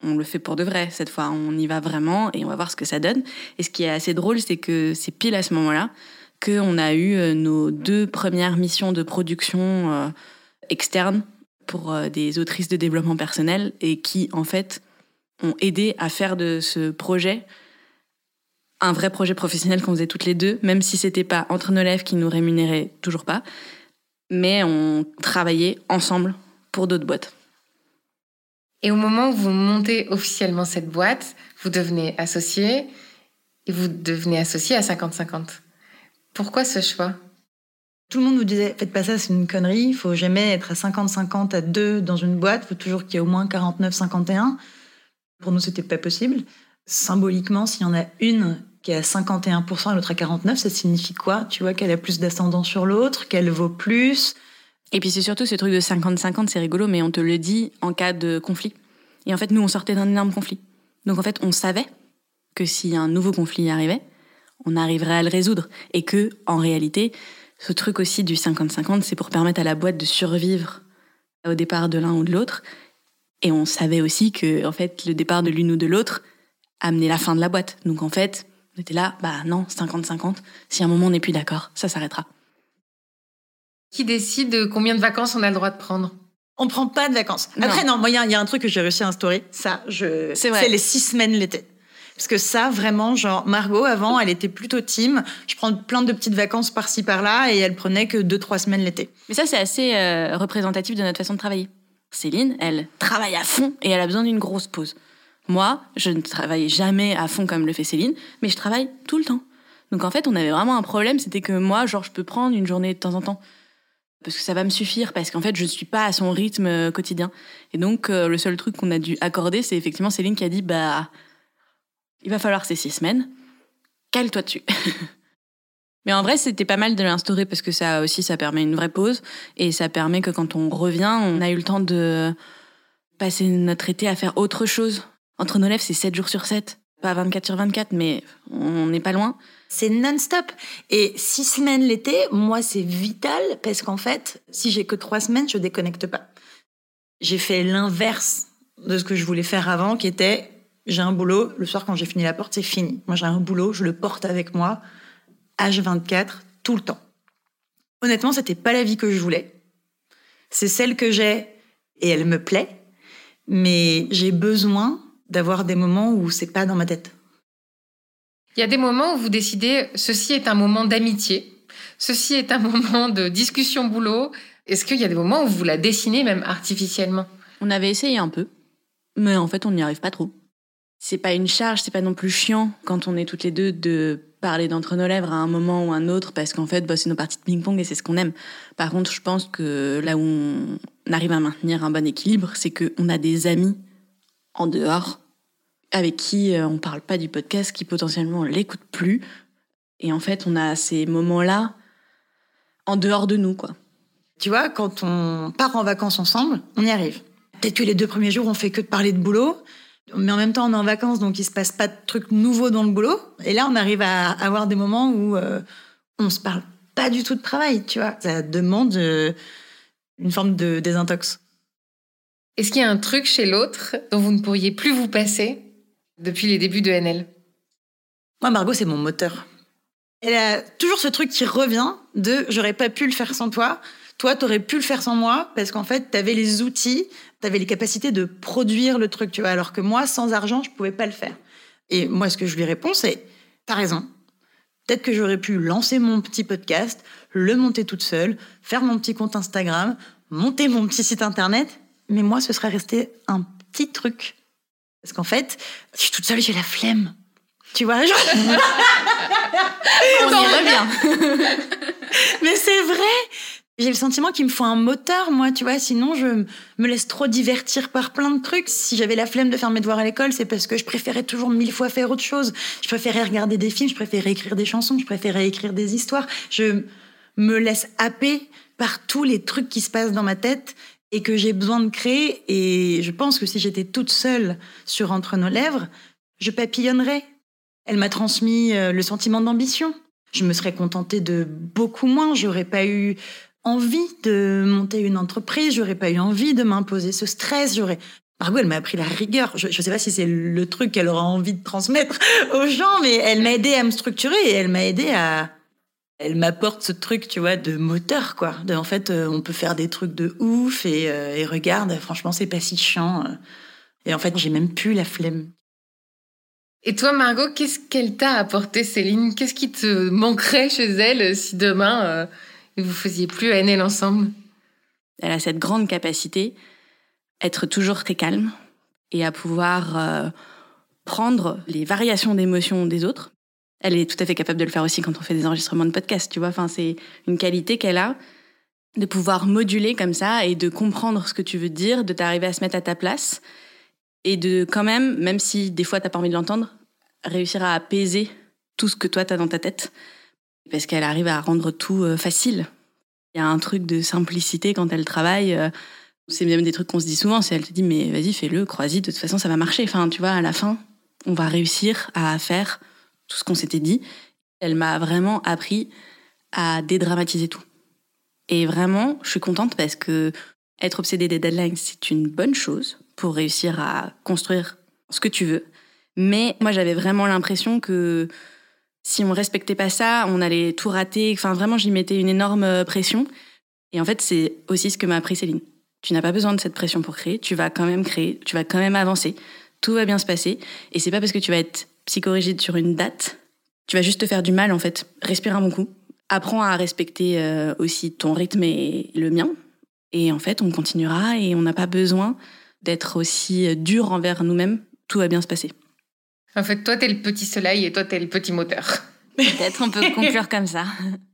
Speaker 4: on le fait pour de vrai cette fois, on y va vraiment et on va voir ce que ça donne. Et ce qui est assez drôle, c'est que c'est pile à ce moment-là qu'on a eu euh, nos deux premières missions de production euh, externes pour euh, des autrices de développement personnel et qui, en fait, ont aidé à faire de ce projet un vrai projet professionnel qu'on faisait toutes les deux, même si c'était pas entre nos lèvres qui nous rémunéraient toujours pas, mais on travaillait ensemble pour d'autres boîtes.
Speaker 3: Et au moment où vous montez officiellement cette boîte, vous devenez associé et vous devenez associé à 50-50. Pourquoi ce choix?
Speaker 1: Tout le monde nous disait, faites pas ça, c'est une connerie. Il faut jamais être à 50-50 à deux dans une boîte. Il faut toujours qu'il y ait au moins 49-51. Pour nous, c'était pas possible. Symboliquement, s'il y en a une qui est à 51% et l'autre à 49, ça signifie quoi? Tu vois qu'elle a plus d'ascendant sur l'autre, qu'elle vaut plus?
Speaker 4: Et puis c'est surtout ce truc de 50-50, c'est rigolo, mais on te le dit en cas de conflit. Et en fait, nous, on sortait d'un énorme conflit. Donc en fait, on savait que si un nouveau conflit arrivait, on arriverait à le résoudre. Et que, en réalité, ce truc aussi du 50-50, c'est pour permettre à la boîte de survivre au départ de l'un ou de l'autre. Et on savait aussi que, en fait, le départ de l'une ou de l'autre amenait la fin de la boîte. Donc en fait, on était là, bah non, 50-50. Si à un moment on n'est plus d'accord, ça s'arrêtera.
Speaker 3: Qui décide combien de vacances on a le droit de prendre?
Speaker 1: On prend pas de vacances.
Speaker 4: Non.
Speaker 1: Après, non, moi, il y, a- il y a un truc que j'ai réussi à instaurer. Ça, je.
Speaker 4: C'est vrai.
Speaker 1: les six semaines l'été. Parce que ça, vraiment, genre, Margot, avant, elle était plutôt team. Je prends plein de petites vacances par-ci, par-là, et elle prenait que deux, trois semaines l'été.
Speaker 4: Mais ça, c'est assez euh, représentatif de notre façon de travailler. Céline, elle travaille à fond et elle a besoin d'une grosse pause. Moi, je ne travaille jamais à fond comme le fait Céline, mais je travaille tout le temps. Donc en fait, on avait vraiment un problème, c'était que moi, genre, je peux prendre une journée de temps en temps. Parce que ça va me suffire, parce qu'en fait, je ne suis pas à son rythme euh, quotidien. Et donc, euh, le seul truc qu'on a dû accorder, c'est effectivement Céline qui a dit, bah, il va falloir ces six semaines, cale-toi dessus. Mais en vrai, c'était pas mal de l'instaurer parce que ça aussi, ça permet une vraie pause et ça permet que quand on revient, on a eu le temps de passer notre été à faire autre chose. Entre nos lèvres, c'est 7 jours sur 7. Pas 24 sur 24, mais on n'est pas loin.
Speaker 1: C'est non-stop. Et six semaines l'été, moi, c'est vital parce qu'en fait, si j'ai que trois semaines, je déconnecte pas. J'ai fait l'inverse de ce que je voulais faire avant, qui était j'ai un boulot, le soir quand j'ai fini la porte, c'est fini. Moi, j'ai un boulot, je le porte avec moi, H24, tout le temps. Honnêtement, c'était pas la vie que je voulais. C'est celle que j'ai et elle me plaît, mais j'ai besoin d'avoir des moments où c'est pas dans ma tête.
Speaker 3: Il y a des moments où vous décidez, ceci est un moment d'amitié, ceci est un moment de discussion boulot. Est-ce qu'il y a des moments où vous la dessinez même artificiellement?
Speaker 4: On avait essayé un peu, mais en fait, on n'y arrive pas trop. C'est pas une charge, c'est pas non plus chiant quand on est toutes les deux de parler d'entre nos lèvres à un moment ou un autre parce qu'en fait, bah, c'est nos parties de ping-pong et c'est ce qu'on aime. Par contre, je pense que là où on arrive à maintenir un bon équilibre, c'est qu'on a des amis en dehors avec qui euh, on parle pas du podcast, qui potentiellement on l'écoute plus. Et en fait, on a ces moments-là en dehors de nous, quoi.
Speaker 1: Tu vois, quand on part en vacances ensemble, on y arrive. Peut-être que les deux premiers jours, on fait que de parler de boulot, mais en même temps, on est en vacances, donc il se passe pas de trucs nouveaux dans le boulot. Et là, on arrive à avoir des moments où euh, on se parle pas du tout de travail, tu vois. Ça demande euh, une forme de désintox.
Speaker 3: Est-ce qu'il y a un truc chez l'autre dont vous ne pourriez plus vous passer? Depuis les débuts de NL
Speaker 1: Moi, Margot, c'est mon moteur. Elle a toujours ce truc qui revient de j'aurais pas pu le faire sans toi. Toi, t'aurais pu le faire sans moi parce qu'en fait, t'avais les outils, t'avais les capacités de produire le truc, tu vois. Alors que moi, sans argent, je pouvais pas le faire. Et moi, ce que je lui réponds, c'est t'as raison. Peut-être que j'aurais pu lancer mon petit podcast, le monter toute seule, faire mon petit compte Instagram, monter mon petit site internet, mais moi, ce serait resté un petit truc. Parce qu'en fait, je suis toute seule, j'ai la flemme. Tu vois, genre...
Speaker 4: On y revient.
Speaker 1: Mais c'est vrai. J'ai le sentiment qu'il me faut un moteur, moi, tu vois. Sinon, je me laisse trop divertir par plein de trucs. Si j'avais la flemme de faire mes devoirs à l'école, c'est parce que je préférais toujours mille fois faire autre chose. Je préférais regarder des films, je préférais écrire des chansons, je préférais écrire des histoires. Je me laisse happer par tous les trucs qui se passent dans ma tête et que j'ai besoin de créer. Et je pense que si j'étais toute seule sur Entre nos lèvres, je papillonnerais. Elle m'a transmis euh, le sentiment d'ambition. Je me serais contentée de beaucoup moins. J'aurais pas eu envie de monter une entreprise, j'aurais pas eu envie de m'imposer ce stress, j'aurais Margot, elle m'a appris la rigueur. Je ne sais pas si c'est le truc qu'elle aura envie de transmettre aux gens, mais elle m'a aidé à me structurer et elle m'a aidé à. Elle m'apporte ce truc, tu vois, de moteur, quoi. De, en fait, euh, on peut faire des trucs de ouf et, euh, et regarde, franchement, c'est pas si chiant. Et en fait, j'ai même plus la flemme.
Speaker 3: Et toi, Margot, qu'est-ce qu'elle t'a apporté, Céline? Qu'est-ce qui te manquerait chez elle si demain euh, vous faisiez plus NL ensemble?
Speaker 4: Elle a cette grande capacité être toujours très calme et à pouvoir euh, prendre les variations d'émotions des autres. Elle est tout à fait capable de le faire aussi quand on fait des enregistrements de podcast, tu vois. Enfin, c'est une qualité qu'elle a de pouvoir moduler comme ça et de comprendre ce que tu veux dire, de t'arriver à se mettre à ta place et de quand même, même si des fois t'as pas envie de l'entendre, réussir à apaiser tout ce que toi t'as dans ta tête parce qu'elle arrive à rendre tout euh, facile. Il y a un truc de simplicité quand elle travaille. Euh, c'est même des trucs qu'on se dit souvent. C'est elle te dit mais vas-y fais-le, crois-y. De toute façon ça va marcher. Enfin tu vois à la fin on va réussir à faire tout ce qu'on s'était dit. Elle m'a vraiment appris à dédramatiser tout. Et vraiment je suis contente parce que être obsédée des deadlines c'est une bonne chose pour réussir à construire ce que tu veux. Mais moi, j'avais vraiment l'impression que si on respectait pas ça, on allait tout rater. Enfin, vraiment, j'y mettais une énorme pression. Et en fait, c'est aussi ce que m'a appris Céline. Tu n'as pas besoin de cette pression pour créer. Tu vas quand même créer. Tu vas quand même avancer. Tout va bien se passer. Et c'est pas parce que tu vas être psychorigide sur une date. Tu vas juste te faire du mal, en fait. Respire un bon coup. Apprends à respecter euh, aussi ton rythme et le mien. Et en fait, on continuera et on n'a pas besoin d'être aussi dur envers nous-mêmes, tout va bien se passer.
Speaker 3: En fait, toi, t'es le petit soleil et toi, t'es le petit moteur.
Speaker 4: Peut-être on peut conclure comme ça.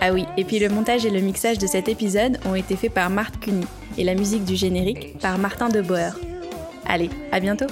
Speaker 4: Ah oui, et puis le montage et le mixage de cet épisode ont été faits par Marthe Cuny et la musique du générique par Martin de Boer. Allez, à bientôt